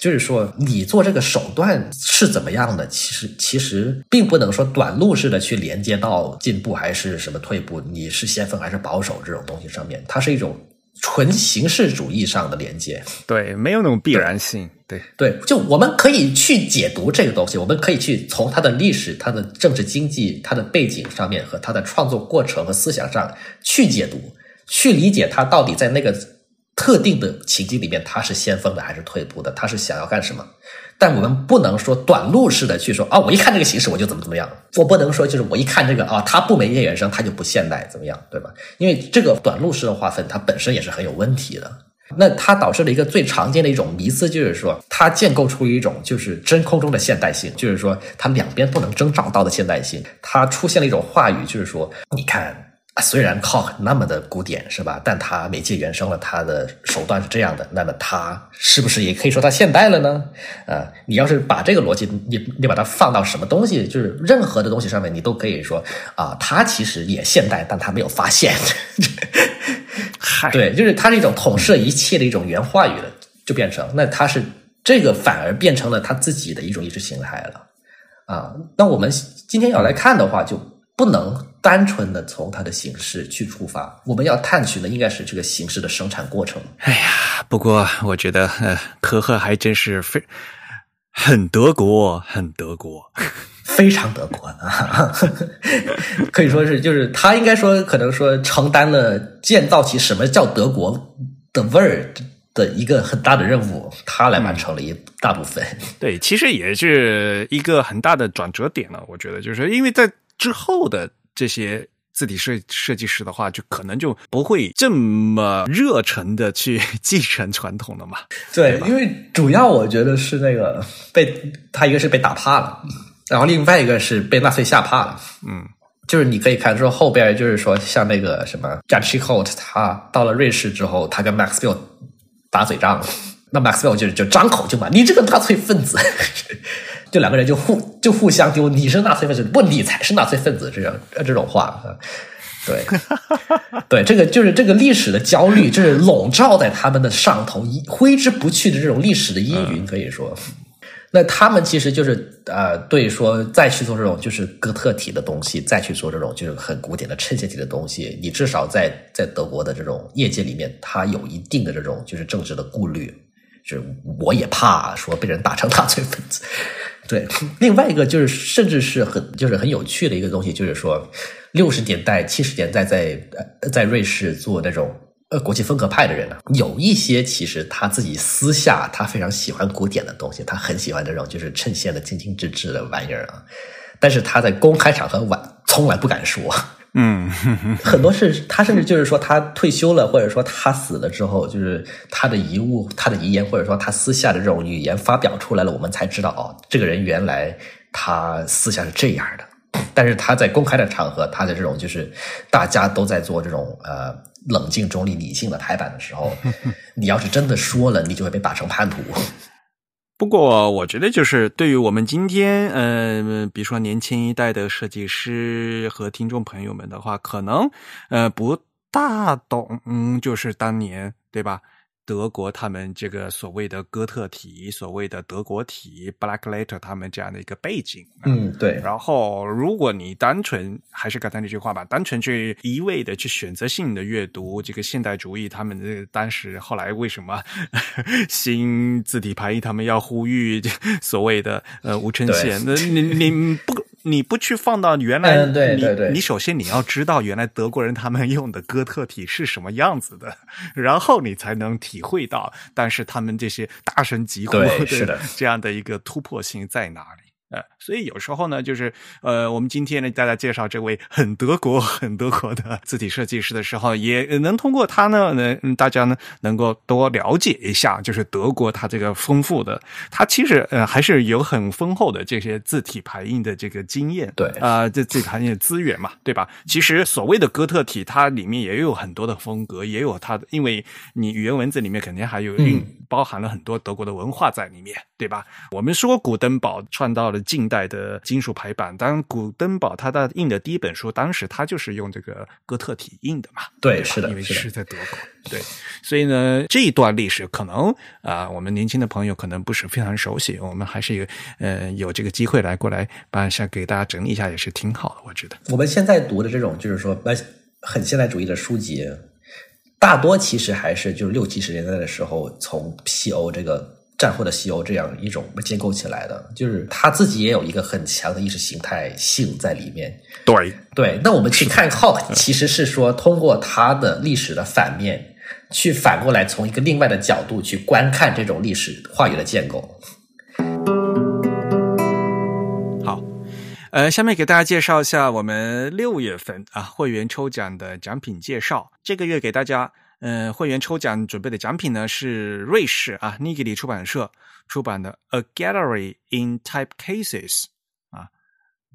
就是说，你做这个手段是怎么样的？其实，其实并不能说短路式的去连接到进步还是什么退步，你是先锋还是保守这种东西上面，它是一种纯形式主义上的连接。对，没有那种必然性。对对，就我们可以去解读这个东西，我们可以去从它的历史、它的政治经济、它的背景上面和它的创作过程和思想上去解读，去理解它到底在那个特定的情境里面，它是先锋的还是退步的，它是想要干什么。但我们不能说短路式的去说啊，我一看这个形式我就怎么怎么样。我不能说就是我一看这个啊，它不没叶原生，它就不现代怎么样，对吧？因为这个短路式的划分，它本身也是很有问题的。那它导致了一个最常见的一种迷思，就是说它建构出一种就是真空中的现代性，就是说它两边不能征兆到的现代性。它出现了一种话语，就是说你看。虽然靠那么的古典是吧？但它媒介原生了，它的手段是这样的，那么它是不是也可以说它现代了呢？啊，你要是把这个逻辑，你你把它放到什么东西，就是任何的东西上面，你都可以说啊，它其实也现代，但他没有发现。(laughs) 对，就是它是一种统摄一切的一种原话语了，就变成那它是这个反而变成了他自己的一种意识形态了啊。那我们今天要来看的话，就不能。单纯的从它的形式去出发，我们要探寻的应该是这个形式的生产过程。哎呀，不过我觉得，呃，科赫还真是非很德国，很德国，非常德国啊！(laughs) 可以说是，就是他应该说，可能说承担了建造起什么叫德国的味儿的一个很大的任务，他来完成了一大部分。对，其实也是一个很大的转折点了。我觉得，就是因为在之后的。这些字体设设计师的话，就可能就不会这么热忱的去 (laughs) 继承传统了嘛？对，因为主要我觉得是那个被他一个是被打怕了，然后另外一个是被纳粹吓怕了。嗯，就是你可以看说后边就是说像那个什么 j a c h i Holt，他到了瑞士之后，他跟 Max Bill 打嘴仗，那 Max Bill 就就张口就骂你这个纳粹分子。(laughs) 就两个人就互就互相丢，你是纳粹分子，不，你才是纳粹分子，这样这种话啊，对，(laughs) 对，这个就是这个历史的焦虑，就是笼罩在他们的上头，挥之不去的这种历史的阴云，可以说，那他们其实就是呃，对说再去做这种就是哥特体的东西，再去做这种就是很古典的衬线体的东西，你至少在在德国的这种业界里面，他有一定的这种就是政治的顾虑，就是我也怕说被人打成纳粹分子。对，另外一个就是，甚至是很就是很有趣的一个东西，就是说，六十年代、七十年代在呃在瑞士做那种呃国际风格派的人呢，有一些其实他自己私下他非常喜欢古典的东西，他很喜欢这种就是衬线的精精致致的玩意儿啊，但是他在公开场合晚从来不敢说。嗯，(laughs) 很多是他甚至就是说他退休了，或者说他死了之后，就是他的遗物、他的遗言，或者说他私下的这种语言发表出来了，我们才知道哦，这个人原来他私下是这样的。(laughs) 但是他在公开的场合，他的这种就是大家都在做这种呃冷静、中立、理性的排版的时候，你要是真的说了，你就会被打成叛徒。不过，我觉得就是对于我们今天，呃，比如说年轻一代的设计师和听众朋友们的话，可能呃不大懂，嗯，就是当年，对吧？德国他们这个所谓的哥特体，所谓的德国体，Black Letter 他们这样的一个背景，嗯，对。然后，如果你单纯还是刚才那句话吧，单纯去一味的去选择性的阅读这个现代主义，他们的当时后来为什么 (laughs) 新字体排异，他们要呼吁所谓的呃无衬线？那你你不。你不去放到原来，对对对，你首先你要知道原来德国人他们用的哥特体是什么样子的，(laughs) 然后你才能体会到，但是他们这些大声疾呼的这样的一个突破性在哪里？呃，所以有时候呢，就是呃，我们今天呢，大家介绍这位很德国、很德国的字体设计师的时候，也能通过他呢，能大家呢能够多了解一下，就是德国它这个丰富的，它其实呃还是有很丰厚的这些字体排印的这个经验，对啊，这字体排印的资源嘛，对吧？其实所谓的哥特体，它里面也有很多的风格，也有它的，因为你语言文字里面肯定还有蕴包含了很多德国的文化在里面，对吧？我们说古登堡创造了。近代的金属排版，当然古登堡他的印的第一本书，当时他就是用这个哥特体印的嘛，对，是的，因为是在德国，对，所以呢，这一段历史可能啊，我们年轻的朋友可能不是非常熟悉，我们还是有呃有这个机会来过来把一下给大家整理一下，也是挺好的，我觉得。我们现在读的这种就是说很现代主义的书籍。大多其实还是就是六七十年代的时候从西欧这个战后的西欧这样一种建构起来的，就是他自己也有一个很强的意识形态性在里面。对对，那我们去看 Hawk，其实是说通过他的历史的反面，去反过来从一个另外的角度去观看这种历史话语的建构。好，呃，下面给大家介绍一下我们六月份啊会员抽奖的奖品介绍。这个月给大家，呃，会员抽奖准备的奖品呢是瑞士啊尼吉里出版社出版的《A Gallery in Typecases》啊，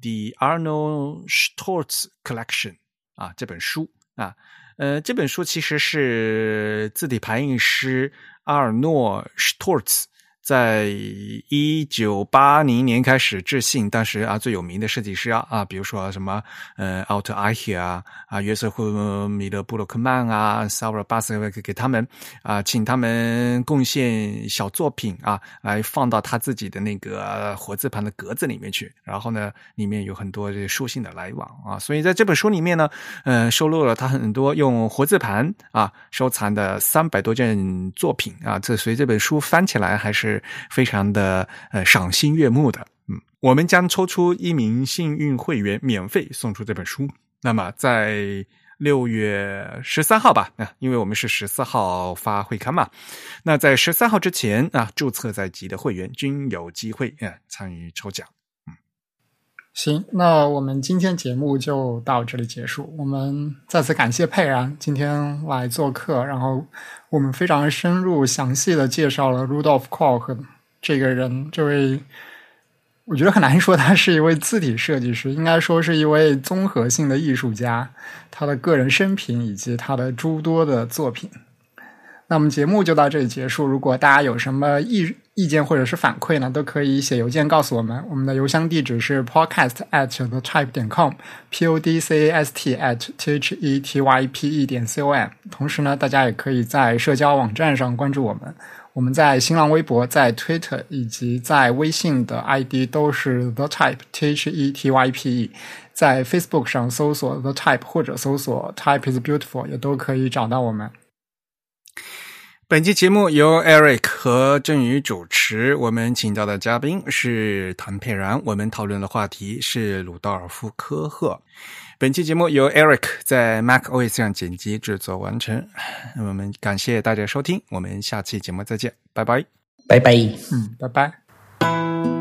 《The Arnold Stortz Collection》啊这本书啊，呃，这本书其实是字体排印师阿尔诺·施托茨在一九八零年开始致信当时啊最有名的设计师啊啊，比如说什么呃奥特阿希啊啊约瑟夫米勒布洛克曼啊萨尔巴斯给给他们啊，请他们贡献小作品啊，来放到他自己的那个活字盘的格子里面去。然后呢，里面有很多这书信的来往啊，所以在这本书里面呢，呃，收录了他很多用活字盘啊收藏的三百多件作品啊，这所以这本书翻起来还是。非常的呃赏心悦目的，嗯，我们将抽出一名幸运会员，免费送出这本书。那么在六月十三号吧，啊，因为我们是十四号发会刊嘛，那在十三号之前啊，注册在即的会员均有机会啊参与抽奖。行，那我们今天节目就到这里结束。我们再次感谢佩然今天来做客，然后。我们非常深入、详细的介绍了 Rudolf Koch 这个人。这位，我觉得很难说他是一位字体设计师，应该说是一位综合性的艺术家。他的个人生平以及他的诸多的作品。那我们节目就到这里结束。如果大家有什么意意见或者是反馈呢，都可以写邮件告诉我们。我们的邮箱地址是 podcast at the type 点 com，p o d c a s t at t h e t y p e 点 c o m。同时呢，大家也可以在社交网站上关注我们。我们在新浪微博、在 Twitter 以及在微信的 ID 都是 the type t h e t y p e。在 Facebook 上搜索 the type 或者搜索 type is beautiful 也都可以找到我们。本期节目由 Eric 和郑宇主持，我们请到的嘉宾是谭佩然，我们讨论的话题是鲁道尔夫·科赫。本期节目由 Eric 在 Mac OS 上剪辑制作完成，我们感谢大家收听，我们下期节目再见，拜拜，拜拜，嗯，拜拜。